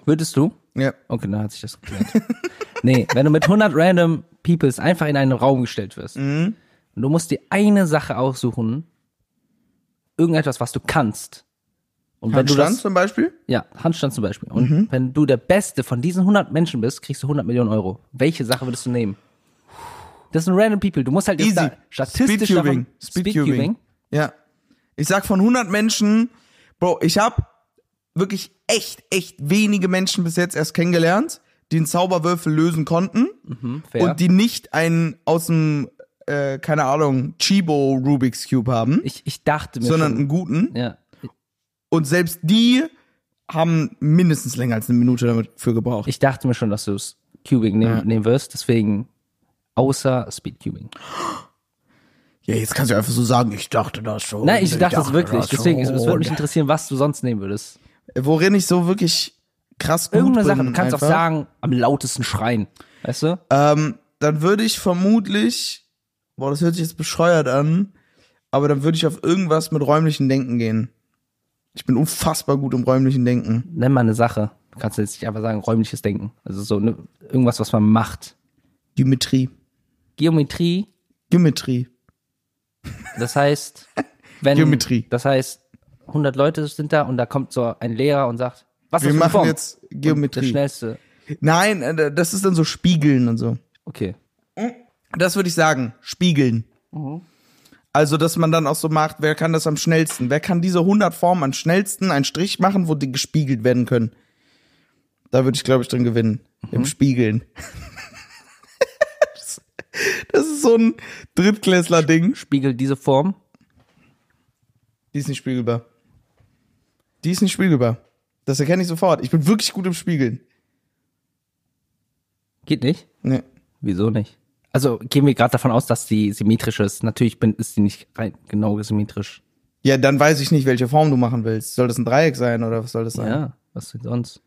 [SPEAKER 1] würdest du?
[SPEAKER 2] Ja.
[SPEAKER 1] Okay, dann hat sich das geklärt. *laughs* nee, wenn du mit 100 random peoples einfach in einen Raum gestellt wirst
[SPEAKER 2] Mhm.
[SPEAKER 1] und du musst dir eine Sache aussuchen, irgendetwas, was du kannst. Und wenn du
[SPEAKER 2] Handstand
[SPEAKER 1] das,
[SPEAKER 2] zum Beispiel?
[SPEAKER 1] ja, Handstand zum Beispiel. Und
[SPEAKER 2] Mhm.
[SPEAKER 1] wenn du der Beste von diesen 100 Menschen bist, kriegst du 100 Millionen Euro. Welche Sache würdest du nehmen? Das sind random people. Du musst halt jetzt
[SPEAKER 2] Easy.
[SPEAKER 1] da statistisch
[SPEAKER 2] Speedcubing.
[SPEAKER 1] davon, Speedcubing.
[SPEAKER 2] Speedcubing. Ja. Ich sag von 100 Menschen, Bro, ich habe wirklich echt, echt wenige Menschen bis jetzt erst kennengelernt, die einen Zauberwürfel lösen konnten
[SPEAKER 1] Hm, fair.
[SPEAKER 2] und die nicht einen aus dem, äh, keine Ahnung, Chibo Rubik's Cube haben,
[SPEAKER 1] ich, ich dachte mir
[SPEAKER 2] sondern
[SPEAKER 1] schon,
[SPEAKER 2] einen guten.
[SPEAKER 1] ja,
[SPEAKER 2] Und selbst die haben mindestens länger als eine Minute damit für gebraucht.
[SPEAKER 1] ich dachte mir schon, dass du es Cubing nehmen,
[SPEAKER 2] Ja.
[SPEAKER 1] nehmen wirst. Deswegen außer Speedcubing? *gasps*
[SPEAKER 2] Ja, jetzt kannst du einfach so sagen, ich dachte das schon.
[SPEAKER 1] Nein, ich dachte es wirklich.
[SPEAKER 2] das
[SPEAKER 1] Deswegen, es, würde mich interessieren, was du sonst nehmen würdest.
[SPEAKER 2] Worin ich so wirklich krass gut
[SPEAKER 1] Irgendeine
[SPEAKER 2] bin.
[SPEAKER 1] Sache. Du kannst
[SPEAKER 2] einfach.
[SPEAKER 1] auch sagen, am lautesten schreien. Weißt du?
[SPEAKER 2] Ähm, dann würde ich vermutlich, boah, das hört sich jetzt bescheuert an, aber dann würde ich auf irgendwas mit räumlichen Denken gehen. Ich bin unfassbar gut im räumlichen Denken.
[SPEAKER 1] Nenn mal eine Sache. Du kannst jetzt nicht einfach sagen, räumliches Denken. Also so ne, irgendwas, was man macht.
[SPEAKER 2] Geometrie.
[SPEAKER 1] Geometrie,
[SPEAKER 2] Geometrie.
[SPEAKER 1] Das heißt, wenn,
[SPEAKER 2] Geometrie.
[SPEAKER 1] das heißt, 100 Leute sind da und da kommt so ein Lehrer und sagt, was
[SPEAKER 2] Wir
[SPEAKER 1] ist
[SPEAKER 2] machen
[SPEAKER 1] Form?
[SPEAKER 2] jetzt
[SPEAKER 1] Und
[SPEAKER 2] Geometrie.
[SPEAKER 1] schnellste.
[SPEAKER 2] Nein, äh, das ist dann so Spiegeln und so.
[SPEAKER 1] Okay.
[SPEAKER 2] Das würde ich sagen, Spiegeln. Also, dass man dann auch so macht, wer kann das am schnellsten? Wer kann diese 100 Formen am schnellsten einen Strich machen, wo die gespiegelt werden können? Da würde ich, glaube ich, drin gewinnen. Im Spiegeln. Das- ist so ein Drittklässler-Ding.
[SPEAKER 1] Spiegelt diese Form.
[SPEAKER 2] Die ist nicht spiegelbar. Die ist nicht spiegelbar. Das erkenne ich sofort. Ich bin wirklich gut im Spiegeln.
[SPEAKER 1] Geht nicht?
[SPEAKER 2] Nee.
[SPEAKER 1] Wieso nicht? Also gehen wir gerade davon aus, dass die symmetrisch ist. Natürlich bin, ist die nicht rein genau symmetrisch.
[SPEAKER 2] Ja, dann weiß ich nicht, welche Form du machen willst. Soll das ein Dreieck sein oder was soll das sein?
[SPEAKER 1] Ja, was denn sonst?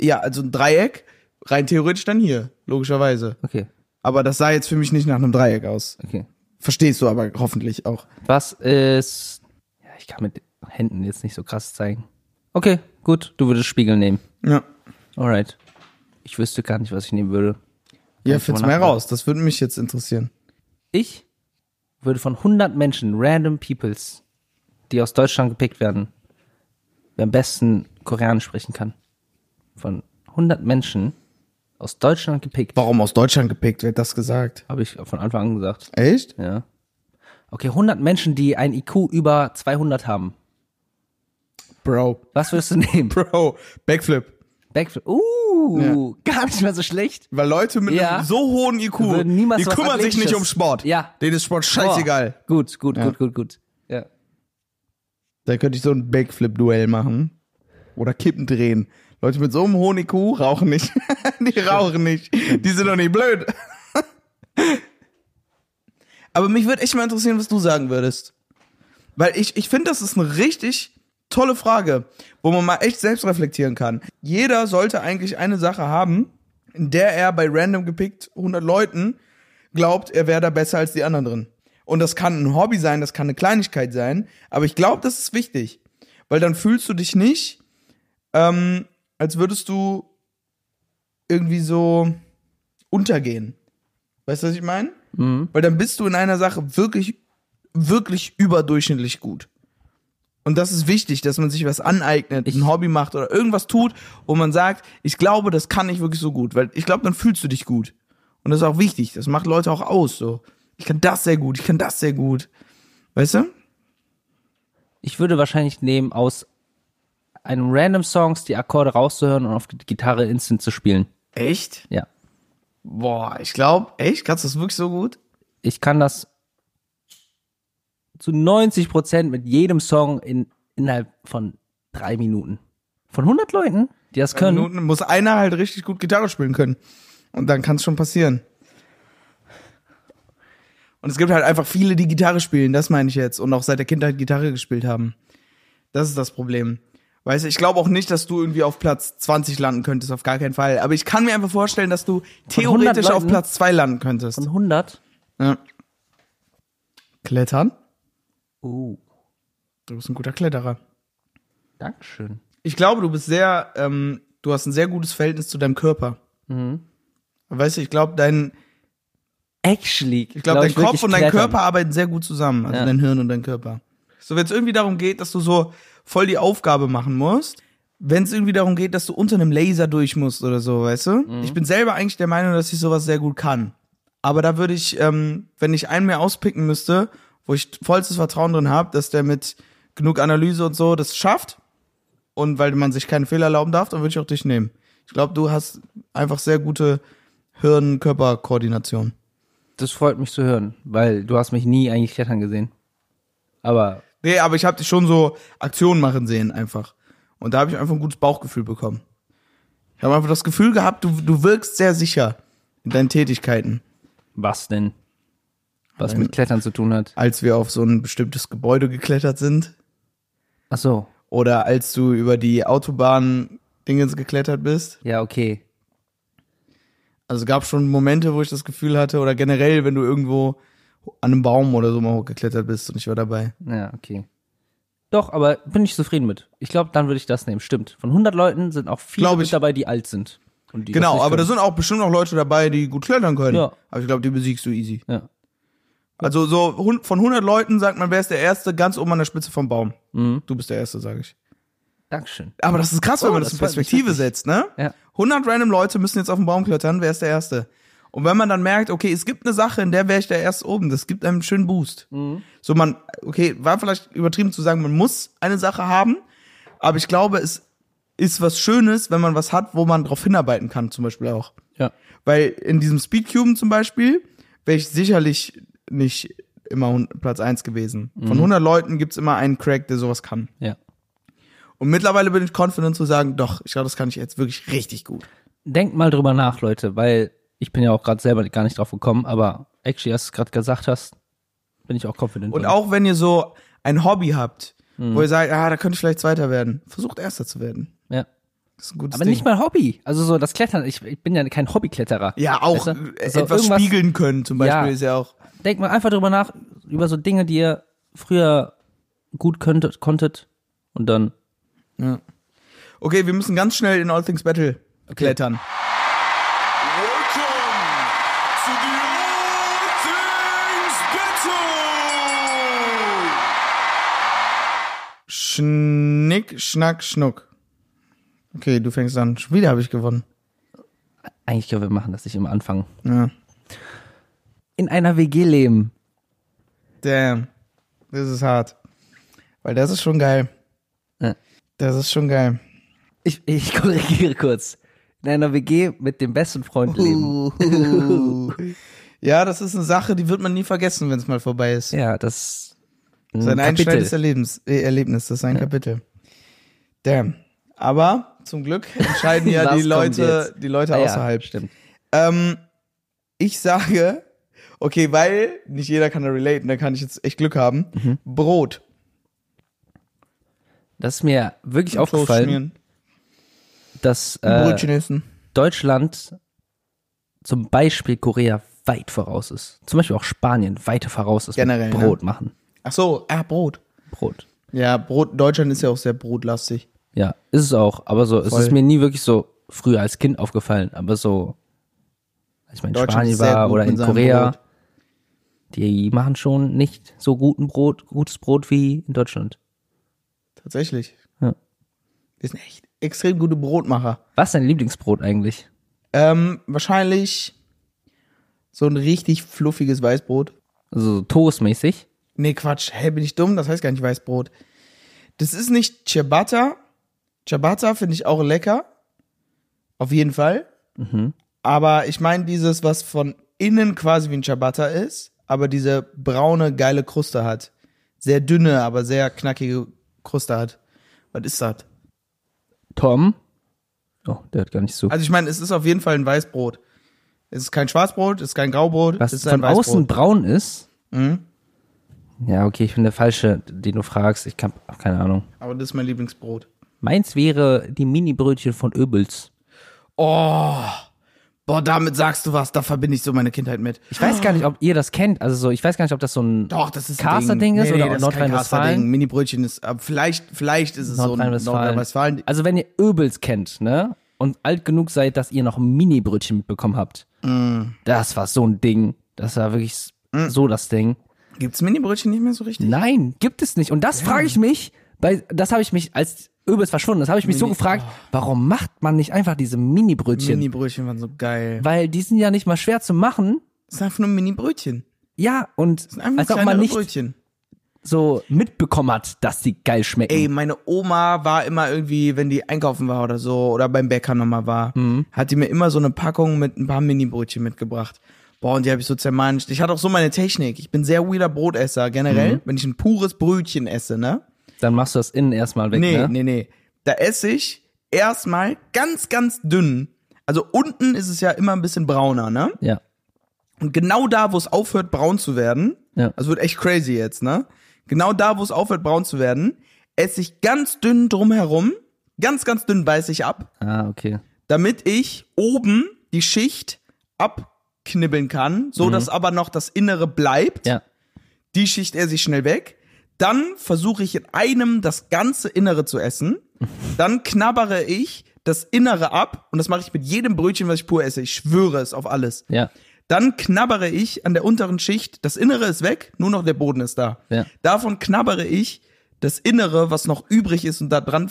[SPEAKER 2] Ja, also ein Dreieck, rein theoretisch dann hier, logischerweise.
[SPEAKER 1] Okay,
[SPEAKER 2] Aber das sah jetzt für mich nicht nach einem Dreieck aus.
[SPEAKER 1] okay.
[SPEAKER 2] Verstehst du aber hoffentlich auch.
[SPEAKER 1] Was ist. Ja, ich kann mit Händen jetzt nicht so krass zeigen. Okay, gut, du würdest Spiegel nehmen.
[SPEAKER 2] Ja.
[SPEAKER 1] Alright. Ich wüsste gar nicht, was ich nehmen würde.
[SPEAKER 2] Ja,
[SPEAKER 1] ich
[SPEAKER 2] find's
[SPEAKER 1] mal
[SPEAKER 2] mal
[SPEAKER 1] nachdenken.
[SPEAKER 2] raus. Das würde mich jetzt interessieren.
[SPEAKER 1] Ich würde von 100 Menschen, random peoples, die aus Deutschland gepickt werden, wer am besten Koreanisch sprechen kann. Von 100 Menschen aus Deutschland gepickt.
[SPEAKER 2] Warum aus Deutschland gepickt, wird das gesagt?
[SPEAKER 1] Habe ich von Anfang an gesagt.
[SPEAKER 2] Echt?
[SPEAKER 1] Ja. Okay, 100 Menschen, die ein IQ über 200 haben.
[SPEAKER 2] Bro.
[SPEAKER 1] Was würdest du nehmen? *laughs*
[SPEAKER 2] Bro. Backflip.
[SPEAKER 1] Backflip. Uh, gar nicht mal so schlecht.
[SPEAKER 2] Weil Leute mit
[SPEAKER 1] Ja.
[SPEAKER 2] einem so hohen IQ, die kümmern sich nicht um Sport.
[SPEAKER 1] Ja.
[SPEAKER 2] Denen ist Sport scheißegal.
[SPEAKER 1] Boah. Gut, gut,
[SPEAKER 2] Ja.
[SPEAKER 1] gut, gut, gut. Ja.
[SPEAKER 2] Da könnte ich so ein Backflip-Duell machen. Oder Kippen drehen. Leute mit so einem hohen IQ rauchen nicht. *laughs* die rauchen nicht. Die sind doch nicht blöd. *laughs* Aber mich würde echt mal interessieren, was du sagen würdest. Weil ich, ich finde, das ist eine richtig tolle Frage, wo man mal echt selbst reflektieren kann. Jeder sollte eigentlich eine Sache haben, in der er bei random gepickt 100 Leuten glaubt, er wäre da besser als die anderen drin. Und das kann ein Hobby sein, das kann eine Kleinigkeit sein, aber ich glaube, das ist wichtig, weil dann fühlst du dich nicht, ähm, als würdest du irgendwie so untergehen. Weißt du, was ich meine? Weil dann bist du in einer Sache wirklich, wirklich überdurchschnittlich gut. Und das ist wichtig, dass man sich was aneignet, ein Hobby macht oder irgendwas tut, wo man sagt, ich glaube, das kann ich wirklich so gut, weil ich glaube, dann fühlst du dich gut. Und das ist auch wichtig, das macht Leute auch aus, so. Ich kann das sehr gut, ich kann das sehr gut. Weißt du?
[SPEAKER 1] Ich würde wahrscheinlich nehmen, aus einem random Songs die Akkorde rauszuhören und auf die Gitarre instant zu spielen.
[SPEAKER 2] Echt?
[SPEAKER 1] Ja.
[SPEAKER 2] Boah, ich glaube, echt? Kannst du das wirklich so gut?
[SPEAKER 1] Ich kann das zu 90 Prozent mit jedem Song in, innerhalb von drei Minuten. Von 100 Leuten, die das können.
[SPEAKER 2] Minuten muss einer halt richtig gut Gitarre spielen können. Und dann kann es schon passieren. Und es gibt halt einfach viele, die Gitarre spielen, das meine ich jetzt. Und auch seit der Kindheit Gitarre gespielt haben. Das ist das Problem. Weißt du, ich glaube auch nicht, dass du irgendwie auf Platz 20 landen könntest, auf gar keinen Fall. Aber ich kann mir einfach vorstellen, dass du
[SPEAKER 1] 100
[SPEAKER 2] theoretisch auf? Platz 2 landen könntest.
[SPEAKER 1] Von 100?
[SPEAKER 2] Ja. Klettern?
[SPEAKER 1] Uh,
[SPEAKER 2] Du bist ein guter Kletterer.
[SPEAKER 1] Dankeschön.
[SPEAKER 2] Ich glaube, du bist sehr, ähm, du hast ein sehr gutes Verhältnis zu deinem Körper.
[SPEAKER 1] Mhm.
[SPEAKER 2] Weißt du, ich glaube, dein,
[SPEAKER 1] Actually,
[SPEAKER 2] ich glaube, dein Kopf und dein
[SPEAKER 1] klettern.
[SPEAKER 2] Körper arbeiten sehr gut zusammen. Also
[SPEAKER 1] Ja.
[SPEAKER 2] dein Hirn und dein Körper. So, wenn es irgendwie darum geht, dass du so voll die Aufgabe machen musst, wenn es irgendwie darum geht, dass du unter einem Laser durch musst oder so, weißt du?
[SPEAKER 1] Mhm.
[SPEAKER 2] Ich bin selber eigentlich der Meinung, dass ich sowas sehr gut kann. Aber da würde ich, ähm, wenn ich einen mehr auspicken müsste, wo ich vollstes Vertrauen drin habe, dass der mit genug Analyse und so das schafft und weil man sich keinen Fehler erlauben darf, dann würde ich auch dich nehmen. Ich glaube, du hast einfach sehr gute Hirn-Körper-Koordination.
[SPEAKER 1] Das freut mich zu hören, weil du hast mich nie eigentlich klettern gesehen. Aber
[SPEAKER 2] Nee, aber ich habe dich schon so Aktionen machen sehen einfach. Und da habe ich einfach ein gutes Bauchgefühl bekommen. Ich habe einfach das Gefühl gehabt, du, du wirkst sehr sicher in deinen Tätigkeiten.
[SPEAKER 1] Was denn? Was
[SPEAKER 2] Nein.
[SPEAKER 1] mit Klettern zu tun hat?
[SPEAKER 2] Als wir auf so ein bestimmtes Gebäude geklettert sind
[SPEAKER 1] Ach so.
[SPEAKER 2] oder als du über die Autobahn Dingens geklettert bist.
[SPEAKER 1] Ja, okay.
[SPEAKER 2] Also es gab schon Momente, wo ich das Gefühl hatte oder generell, wenn du irgendwo an einem Baum oder so mal hochgeklettert bist und ich war dabei.
[SPEAKER 1] Ja, okay. Doch, aber bin ich zufrieden mit. Ich glaube, dann würde ich das nehmen. Stimmt. Von 100 Leuten sind auch viele mit dabei, die alt sind. Die
[SPEAKER 2] Genau, aber da sind auch bestimmt noch Leute dabei, die gut klettern können.
[SPEAKER 1] Ja.
[SPEAKER 2] Aber ich glaube, die besiegst du easy.
[SPEAKER 1] Ja.
[SPEAKER 2] Also so von 100 Leuten sagt man, wer ist der Erste ganz oben an der Spitze vom Baum.
[SPEAKER 1] Mhm.
[SPEAKER 2] Du bist der Erste, sage ich.
[SPEAKER 1] Dankeschön.
[SPEAKER 2] Aber das ist krass, wenn
[SPEAKER 1] Oh,
[SPEAKER 2] man das,
[SPEAKER 1] das
[SPEAKER 2] in Perspektive setzt, ne?
[SPEAKER 1] Ja.
[SPEAKER 2] 100 random Leute müssen jetzt auf den Baum klettern, wer ist der Erste? Und wenn man dann merkt, okay, es gibt eine Sache, in der wäre ich der Erste oben, das gibt einem einen schönen Boost.
[SPEAKER 1] Mhm.
[SPEAKER 2] So man, okay, war vielleicht übertrieben zu sagen, man muss eine Sache haben, aber ich glaube, es ist was Schönes, wenn man was hat, wo man drauf hinarbeiten kann, zum Beispiel auch.
[SPEAKER 1] Ja.
[SPEAKER 2] Weil in diesem Speedcuben zum Beispiel wäre ich sicherlich nicht immer Platz eins gewesen. Von 100 Leuten gibt's immer einen Crack, der sowas kann.
[SPEAKER 1] Ja.
[SPEAKER 2] Und mittlerweile bin ich confident zu sagen, doch, ich glaube, das kann ich jetzt wirklich richtig gut.
[SPEAKER 1] Denkt mal drüber nach, Leute, weil ich bin ja auch gerade selber gar nicht drauf gekommen, aber actually, als du es gerade gesagt hast, bin ich auch confident.
[SPEAKER 2] Und
[SPEAKER 1] drin.
[SPEAKER 2] auch wenn ihr so ein Hobby habt, wo ihr sagt, ah, da könnte ich vielleicht Zweiter werden, versucht Erster zu werden.
[SPEAKER 1] Ja.
[SPEAKER 2] Das ist ein gutes
[SPEAKER 1] Aber
[SPEAKER 2] Ding.
[SPEAKER 1] nicht mal Hobby. Also so das Klettern, ich, ich bin ja kein Hobbykletterer.
[SPEAKER 2] ja, auch
[SPEAKER 1] Weißt du? Also
[SPEAKER 2] etwas spiegeln können zum Beispiel
[SPEAKER 1] Ja.
[SPEAKER 2] ist ja auch.
[SPEAKER 1] Denkt mal einfach drüber nach, über so Dinge, die ihr früher gut könntet, konntet und dann
[SPEAKER 2] Ja. Okay, wir müssen ganz schnell in All Things Battle klettern. Schnick, schnack, schnuck. Okay, du fängst an. Schon wieder habe ich gewonnen.
[SPEAKER 1] eigentlich können wir machen, dass ich immer anfange.
[SPEAKER 2] Ja.
[SPEAKER 1] In einer WG leben.
[SPEAKER 2] Damn. Das ist hart. Weil das ist schon geil.
[SPEAKER 1] Ja.
[SPEAKER 2] Das ist schon geil.
[SPEAKER 1] Ich, ich korrigiere kurz. In einer WG mit dem besten Freund leben. *laughs*
[SPEAKER 2] Ja, das ist eine Sache, die wird man nie vergessen, wenn es mal vorbei ist.
[SPEAKER 1] Ja, das
[SPEAKER 2] Das ist ein
[SPEAKER 1] Kapitel.
[SPEAKER 2] einschneidendes Erlebnis, äh, Erlebnis, das ist ein Kapitel. Damn. Aber zum Glück *laughs* entscheiden ja die Leute, die Leute
[SPEAKER 1] Ah ja,
[SPEAKER 2] außerhalb.
[SPEAKER 1] Stimmt.
[SPEAKER 2] Ähm, ich sage, okay, weil nicht jeder kann da relaten, da kann ich jetzt echt Glück haben.
[SPEAKER 1] Mhm.
[SPEAKER 2] Brot.
[SPEAKER 1] Das ist mir wirklich
[SPEAKER 2] Toast
[SPEAKER 1] aufgefallen, dass äh. Deutschland zum Beispiel Korea weit voraus ist. Zum Beispiel auch Spanien weit voraus ist
[SPEAKER 2] Generell,
[SPEAKER 1] Brot machen.
[SPEAKER 2] Ach so, ah, Brot.
[SPEAKER 1] Brot.
[SPEAKER 2] Ja, Brot, Deutschland ist ja auch sehr brotlastig.
[SPEAKER 1] Ja, ist es auch. Aber so, es
[SPEAKER 2] Voll.
[SPEAKER 1] ist mir nie wirklich so früher als Kind aufgefallen. Aber so, als ich mal in Spanien war oder in Korea,
[SPEAKER 2] Brot.
[SPEAKER 1] die machen schon nicht so guten Brot, gutes Brot wie in Deutschland.
[SPEAKER 2] Tatsächlich.
[SPEAKER 1] Ja.
[SPEAKER 2] Wir sind echt extrem gute Brotmacher.
[SPEAKER 1] Was ist dein Lieblingsbrot eigentlich?
[SPEAKER 2] Ähm, wahrscheinlich so ein richtig fluffiges Weißbrot.
[SPEAKER 1] Also so toastmäßig?
[SPEAKER 2] Nee, Quatsch. Hä, bin ich dumm? Das heißt gar nicht Weißbrot. Das ist nicht Ciabatta. Ciabatta finde ich auch lecker. Auf jeden Fall. Aber ich meine dieses, was von innen quasi wie ein Ciabatta ist, aber diese braune, geile Kruste hat. Sehr dünne, aber sehr knackige Kruste hat. Was ist das?
[SPEAKER 1] Tom? Oh, der hat gar nicht so.
[SPEAKER 2] Also ich meine, es ist auf jeden Fall ein Weißbrot. Es ist kein Schwarzbrot, es ist kein Graubrot,
[SPEAKER 1] Was
[SPEAKER 2] es ist ein
[SPEAKER 1] von außen braun ist?
[SPEAKER 2] Mhm.
[SPEAKER 1] Ja, okay, ich bin der Falsche, den du fragst. Ich hab hab keine Ahnung.
[SPEAKER 2] Aber das ist mein Lieblingsbrot.
[SPEAKER 1] Meins wäre die Mini-Brötchen von Öbels.
[SPEAKER 2] Oh, boah, damit sagst du was, da verbinde ich so meine Kindheit mit.
[SPEAKER 1] Ich weiß gar nicht, ob ihr das kennt. Also so, ich weiß gar nicht, ob das so ein
[SPEAKER 2] Doch, das ist
[SPEAKER 1] Caster-Ding ist oder
[SPEAKER 2] das kein
[SPEAKER 1] Nordrhein-Westfalen?
[SPEAKER 2] Mini-Brötchen ist, aber vielleicht, vielleicht ist es so ein
[SPEAKER 1] Nordrhein-Westfalen. Also wenn ihr Öbels kennt, ne? Und alt genug seid, dass ihr noch Mini-Brötchen mitbekommen habt.
[SPEAKER 2] Mm.
[SPEAKER 1] Das war so ein Ding. Das war wirklich s- so das Ding.
[SPEAKER 2] Gibt's Mini-Brötchen nicht mehr so richtig?
[SPEAKER 1] Nein, gibt es nicht. Und das frage ich mich, weil das habe ich mich als Öbels verschwunden. Das habe ich mich so
[SPEAKER 2] Mini-
[SPEAKER 1] gefragt, warum macht man nicht einfach diese Mini-Brötchen?
[SPEAKER 2] Mini-Brötchen waren so geil.
[SPEAKER 1] weil die sind ja nicht mal schwer zu machen.
[SPEAKER 2] Das ist einfach nur ein Mini-Brötchen.
[SPEAKER 1] Ja, und
[SPEAKER 2] sind
[SPEAKER 1] als ob man nicht
[SPEAKER 2] Brötchen.
[SPEAKER 1] so mitbekommen hat, dass die geil schmecken.
[SPEAKER 2] Ey, meine Oma war immer irgendwie, wenn die einkaufen war oder so, oder beim Bäcker nochmal war,
[SPEAKER 1] Mhm.
[SPEAKER 2] hat die mir immer so eine Packung mit ein paar Mini-Brötchen mitgebracht. Boah, und die habe ich so zermanscht. Ich hatte auch so meine Technik. Ich bin sehr weirder Brotesser generell.
[SPEAKER 1] Mhm.
[SPEAKER 2] Wenn ich ein pures Brötchen esse, ne?
[SPEAKER 1] Dann machst du das innen erstmal weg,
[SPEAKER 2] Nee,
[SPEAKER 1] ne?
[SPEAKER 2] nee, nee. Da esse ich erstmal ganz, ganz dünn. Also unten ist es ja immer ein bisschen brauner, ne?
[SPEAKER 1] Ja.
[SPEAKER 2] Und genau da, wo es aufhört, braun zu werden,
[SPEAKER 1] Ja.
[SPEAKER 2] also wird echt crazy jetzt, ne? Genau da, wo es aufhört, braun zu werden, esse ich ganz dünn drumherum, ganz, ganz dünn beiße ich ab,
[SPEAKER 1] Ah, okay.
[SPEAKER 2] damit ich oben die Schicht abknibbeln kann, so dass aber noch das Innere bleibt.
[SPEAKER 1] Ja.
[SPEAKER 2] Die Schicht esse ich schnell weg. Dann versuche ich in einem das ganze Innere zu essen. Dann knabbere ich das Innere ab und das mache ich mit jedem Brötchen, was ich pur esse. Ich schwöre es auf alles.
[SPEAKER 1] Ja.
[SPEAKER 2] Dann knabbere ich an der unteren Schicht, das Innere ist weg, nur noch der Boden ist da.
[SPEAKER 1] Ja.
[SPEAKER 2] Davon knabbere ich das Innere, was noch übrig ist und da dran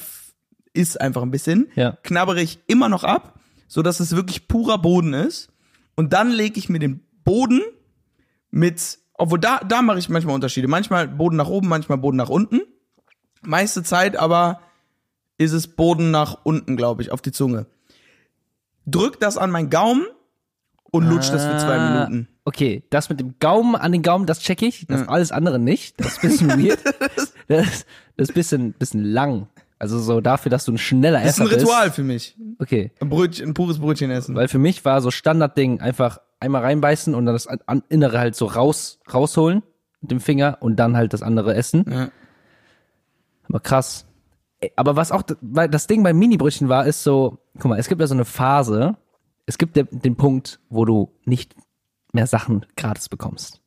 [SPEAKER 2] ist einfach ein bisschen,
[SPEAKER 1] Ja.
[SPEAKER 2] knabbere ich immer noch ab, so dass es wirklich purer Boden ist. Und dann lege ich mir den Boden mit, obwohl da, da mache ich manchmal Unterschiede. Manchmal Boden nach oben, manchmal Boden nach unten. Meiste Zeit aber ist es Boden nach unten, glaube ich, auf die Zunge. Drück das an meinen Gaumen und lutsch das für zwei
[SPEAKER 1] Ah,
[SPEAKER 2] Minuten.
[SPEAKER 1] Okay, das mit dem Gaumen an den Gaumen, das check ich. Das alles andere nicht. Das ist ein bisschen weird. Das, *laughs* das ist ein bisschen, bisschen lang. Also so dafür, dass du ein schneller
[SPEAKER 2] Das ist
[SPEAKER 1] Esser
[SPEAKER 2] ein Ritual
[SPEAKER 1] bist.
[SPEAKER 2] für mich.
[SPEAKER 1] Okay.
[SPEAKER 2] Ein Brötchen, ein pures Brötchen essen.
[SPEAKER 1] Weil für mich war so Standardding einfach einmal reinbeißen und dann das Innere halt so raus, rausholen mit dem Finger und dann halt das andere essen.
[SPEAKER 2] Ja.
[SPEAKER 1] Aber krass. Aber was auch, weil das Ding beim Mini-Brötchen war, ist so, guck mal, es gibt ja so eine Phase, es gibt den Punkt, wo du nicht mehr Sachen gratis bekommst.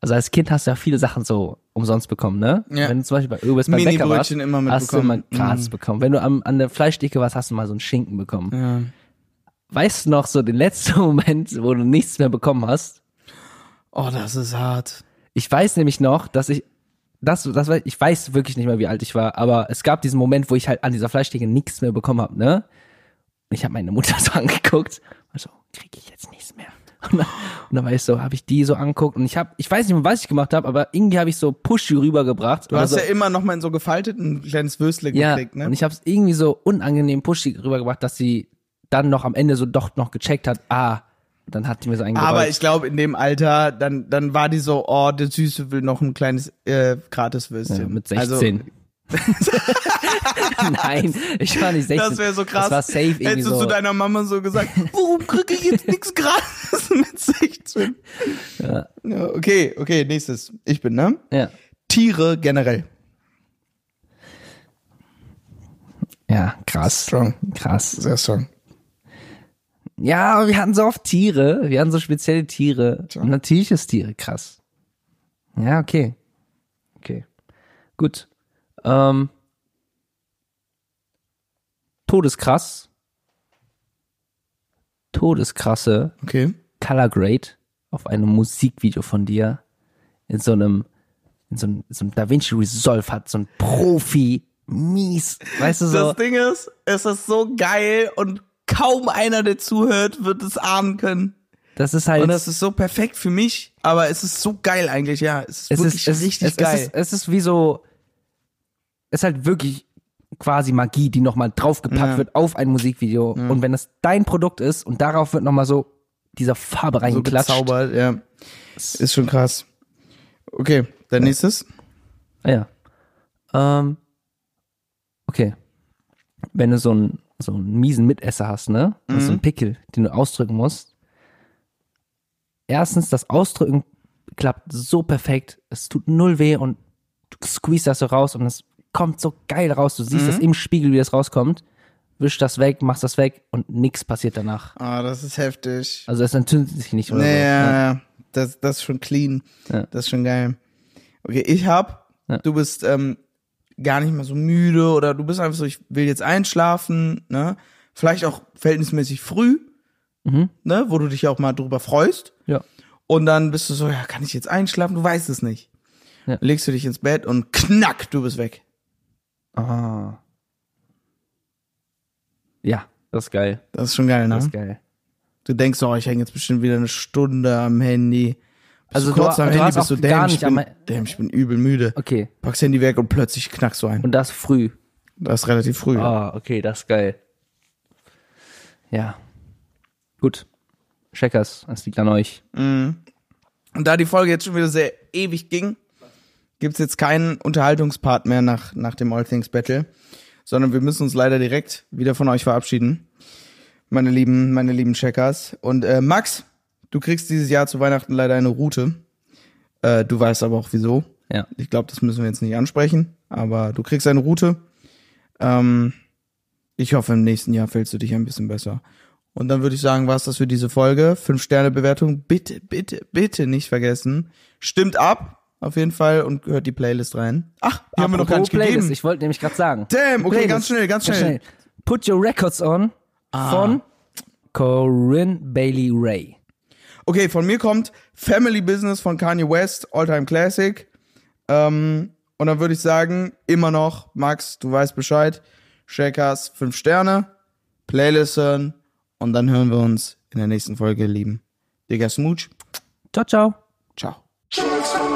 [SPEAKER 1] Also als Kind hast du ja viele Sachen so umsonst bekommen, ne?
[SPEAKER 2] Ja.
[SPEAKER 1] Wenn du zum Beispiel bei irgendwas beim Bäcker warst,
[SPEAKER 2] immer
[SPEAKER 1] hast du immer
[SPEAKER 2] mitbekommen. Mhm.
[SPEAKER 1] gratis bekommen. Wenn du am, an der Fleischdicke warst, hast du mal so einen Schinken bekommen. Weißt du noch so den letzten *laughs* Moment, wo du nichts mehr bekommen hast?
[SPEAKER 2] Oh, das ist hart.
[SPEAKER 1] Ich weiß nämlich noch, dass ich das, das war, ich weiß wirklich nicht mehr, wie alt ich war, aber es gab diesen Moment, wo ich halt an dieser Fleischtheke nichts mehr bekommen habe, ne? Und ich habe meine Mutter *laughs* so angeguckt und so, kriege ich jetzt nichts mehr. Und dann, und dann war ich so, habe ich die so angeguckt und ich habe, ich weiß nicht mehr, was ich gemacht habe, aber irgendwie habe ich so Pushy rübergebracht.
[SPEAKER 2] Du hast
[SPEAKER 1] so.
[SPEAKER 2] ja immer noch mal in so gefaltet ein kleines Würstle
[SPEAKER 1] ja,
[SPEAKER 2] gekriegt, ne?
[SPEAKER 1] und ich habe es irgendwie so unangenehm Pushy rübergebracht, dass sie dann noch am Ende so doch noch gecheckt hat, ah, dann hat die mir so eingerollt.
[SPEAKER 2] Aber ich glaube, in dem Alter, dann, dann war die so, oh, der Süße will noch ein kleines äh, Gratiswürstchen.
[SPEAKER 1] ja, mit
[SPEAKER 2] Also,
[SPEAKER 1] 16. *laughs* Nein, ich war nicht 16.
[SPEAKER 2] das wäre so krass.
[SPEAKER 1] Das war safe irgendwie
[SPEAKER 2] Hättest du
[SPEAKER 1] so.
[SPEAKER 2] zu deiner Mama so gesagt, *laughs* warum kriege ich jetzt nichts gratis mit 16?
[SPEAKER 1] Ja.
[SPEAKER 2] Ja, okay, okay, nächstes. Ich bin, ne?
[SPEAKER 1] ja.
[SPEAKER 2] Tiere generell.
[SPEAKER 1] ja, krass.
[SPEAKER 2] Strong.
[SPEAKER 1] Krass.
[SPEAKER 2] Sehr strong.
[SPEAKER 1] Ja, aber wir hatten so oft Tiere. Wir hatten so spezielle Tiere. Und natürlich ist Tiere krass. Ja, okay. Okay. Gut. Ähm, Todeskrass. Todeskrasse
[SPEAKER 2] Okay.
[SPEAKER 1] Color Grade auf einem Musikvideo von dir in so einem in so einem, so einem DaVinci Resolve hat so ein Profi mies, weißt du so
[SPEAKER 2] Das Ding ist, es ist so geil und kaum einer, der zuhört, wird es ahnen können.
[SPEAKER 1] das ist halt
[SPEAKER 2] Und das ist so perfekt für mich, aber es ist so geil eigentlich, ja. Es ist
[SPEAKER 1] es
[SPEAKER 2] wirklich
[SPEAKER 1] ist
[SPEAKER 2] richtig
[SPEAKER 1] es,
[SPEAKER 2] geil.
[SPEAKER 1] Es ist, es ist wie so ist halt wirklich quasi Magie, die nochmal draufgepackt
[SPEAKER 2] Ja.
[SPEAKER 1] wird auf ein Musikvideo und wenn es dein Produkt ist und darauf wird nochmal so dieser Farbe
[SPEAKER 2] so
[SPEAKER 1] reingeklatscht.
[SPEAKER 2] gezaubert, ja. Ist schon krass. Okay, dann nächstes.
[SPEAKER 1] Ah ja. Ähm, okay. Wenn du so einen, so einen miesen Mitesser hast, ne? Das ist so ein Pickel, den du ausdrücken musst. Erstens, das Ausdrücken klappt so perfekt. Es tut null weh und du squeeze das so raus und es kommt so geil raus. Du siehst das im Spiegel, wie das rauskommt. Wisch das weg, machst das weg und nix passiert danach.
[SPEAKER 2] Ah, das ist heftig.
[SPEAKER 1] Also es entzündet sich nicht oder
[SPEAKER 2] Nee,
[SPEAKER 1] so.
[SPEAKER 2] ja. Das, das ist schon clean.
[SPEAKER 1] Ja.
[SPEAKER 2] Das ist schon geil. Okay, ich hab,
[SPEAKER 1] Ja.
[SPEAKER 2] du bist ähm, gar nicht mehr so müde oder du bist einfach so, ich will jetzt einschlafen, ne? Vielleicht auch verhältnismäßig früh,
[SPEAKER 1] Mhm.
[SPEAKER 2] ne? Wo du dich auch mal drüber freust.
[SPEAKER 1] Ja.
[SPEAKER 2] Und dann bist du so, ja, kann ich jetzt einschlafen? Du weißt es nicht.
[SPEAKER 1] Ja.
[SPEAKER 2] Legst du dich ins Bett und knack, du bist weg.
[SPEAKER 1] Ah. Ja, das ist geil.
[SPEAKER 2] Das ist schon geil, ne?
[SPEAKER 1] Das ist geil.
[SPEAKER 2] Du denkst so, oh, ich hänge jetzt bestimmt wieder eine Stunde am Handy. Bist
[SPEAKER 1] Also
[SPEAKER 2] du kurz
[SPEAKER 1] du-
[SPEAKER 2] am
[SPEAKER 1] du
[SPEAKER 2] Handy bist du, damn, ich bin,
[SPEAKER 1] am-
[SPEAKER 2] damn, ich bin übel müde.
[SPEAKER 1] Okay.
[SPEAKER 2] Packst Handy weg und plötzlich knackst du ein.
[SPEAKER 1] Und das früh.
[SPEAKER 2] Das ist relativ früh. ja.
[SPEAKER 1] Ah, okay, das ist geil. Ja. Gut. Checkers, das liegt an euch.
[SPEAKER 2] Und da die Folge jetzt schon wieder sehr ewig ging, gibt's jetzt keinen Unterhaltungspart mehr nach, nach dem All Things Battle, sondern wir müssen uns leider direkt wieder von euch verabschieden. Meine lieben, meine lieben Checkers. Und äh, Max, Du kriegst dieses Jahr zu Weihnachten leider eine Route. Äh, du weißt aber auch wieso.
[SPEAKER 1] Ja.
[SPEAKER 2] Ich glaube, das müssen wir jetzt nicht ansprechen, aber du kriegst eine Route. Ähm, ich hoffe, im nächsten Jahr fällst du dich ein bisschen besser. Und dann würde ich sagen, war es das für diese Folge. Fünf Sterne Bewertung. Bitte, bitte, bitte nicht vergessen. Stimmt ab, auf jeden Fall, und hört die Playlist rein. Ach, die haben wir noch gar nicht
[SPEAKER 1] Playlist,
[SPEAKER 2] gegeben.
[SPEAKER 1] Ich wollte nämlich gerade sagen.
[SPEAKER 2] Damn, okay,
[SPEAKER 1] Playlist.
[SPEAKER 2] ganz schnell, ganz schnell.
[SPEAKER 1] Put Your Records On
[SPEAKER 2] Ah.
[SPEAKER 1] von Corinne Bailey Ray.
[SPEAKER 2] Okay, von mir kommt Family Business von Kanye West, Alltime Classic. Ähm, und dann würde ich sagen, immer noch, Max, du weißt Bescheid. Shakers, fünf Sterne, Playlist hören und dann hören wir uns in der nächsten Folge, lieben. Digga Smooch.
[SPEAKER 1] Ciao, ciao.
[SPEAKER 2] Ciao.
[SPEAKER 4] Ciao.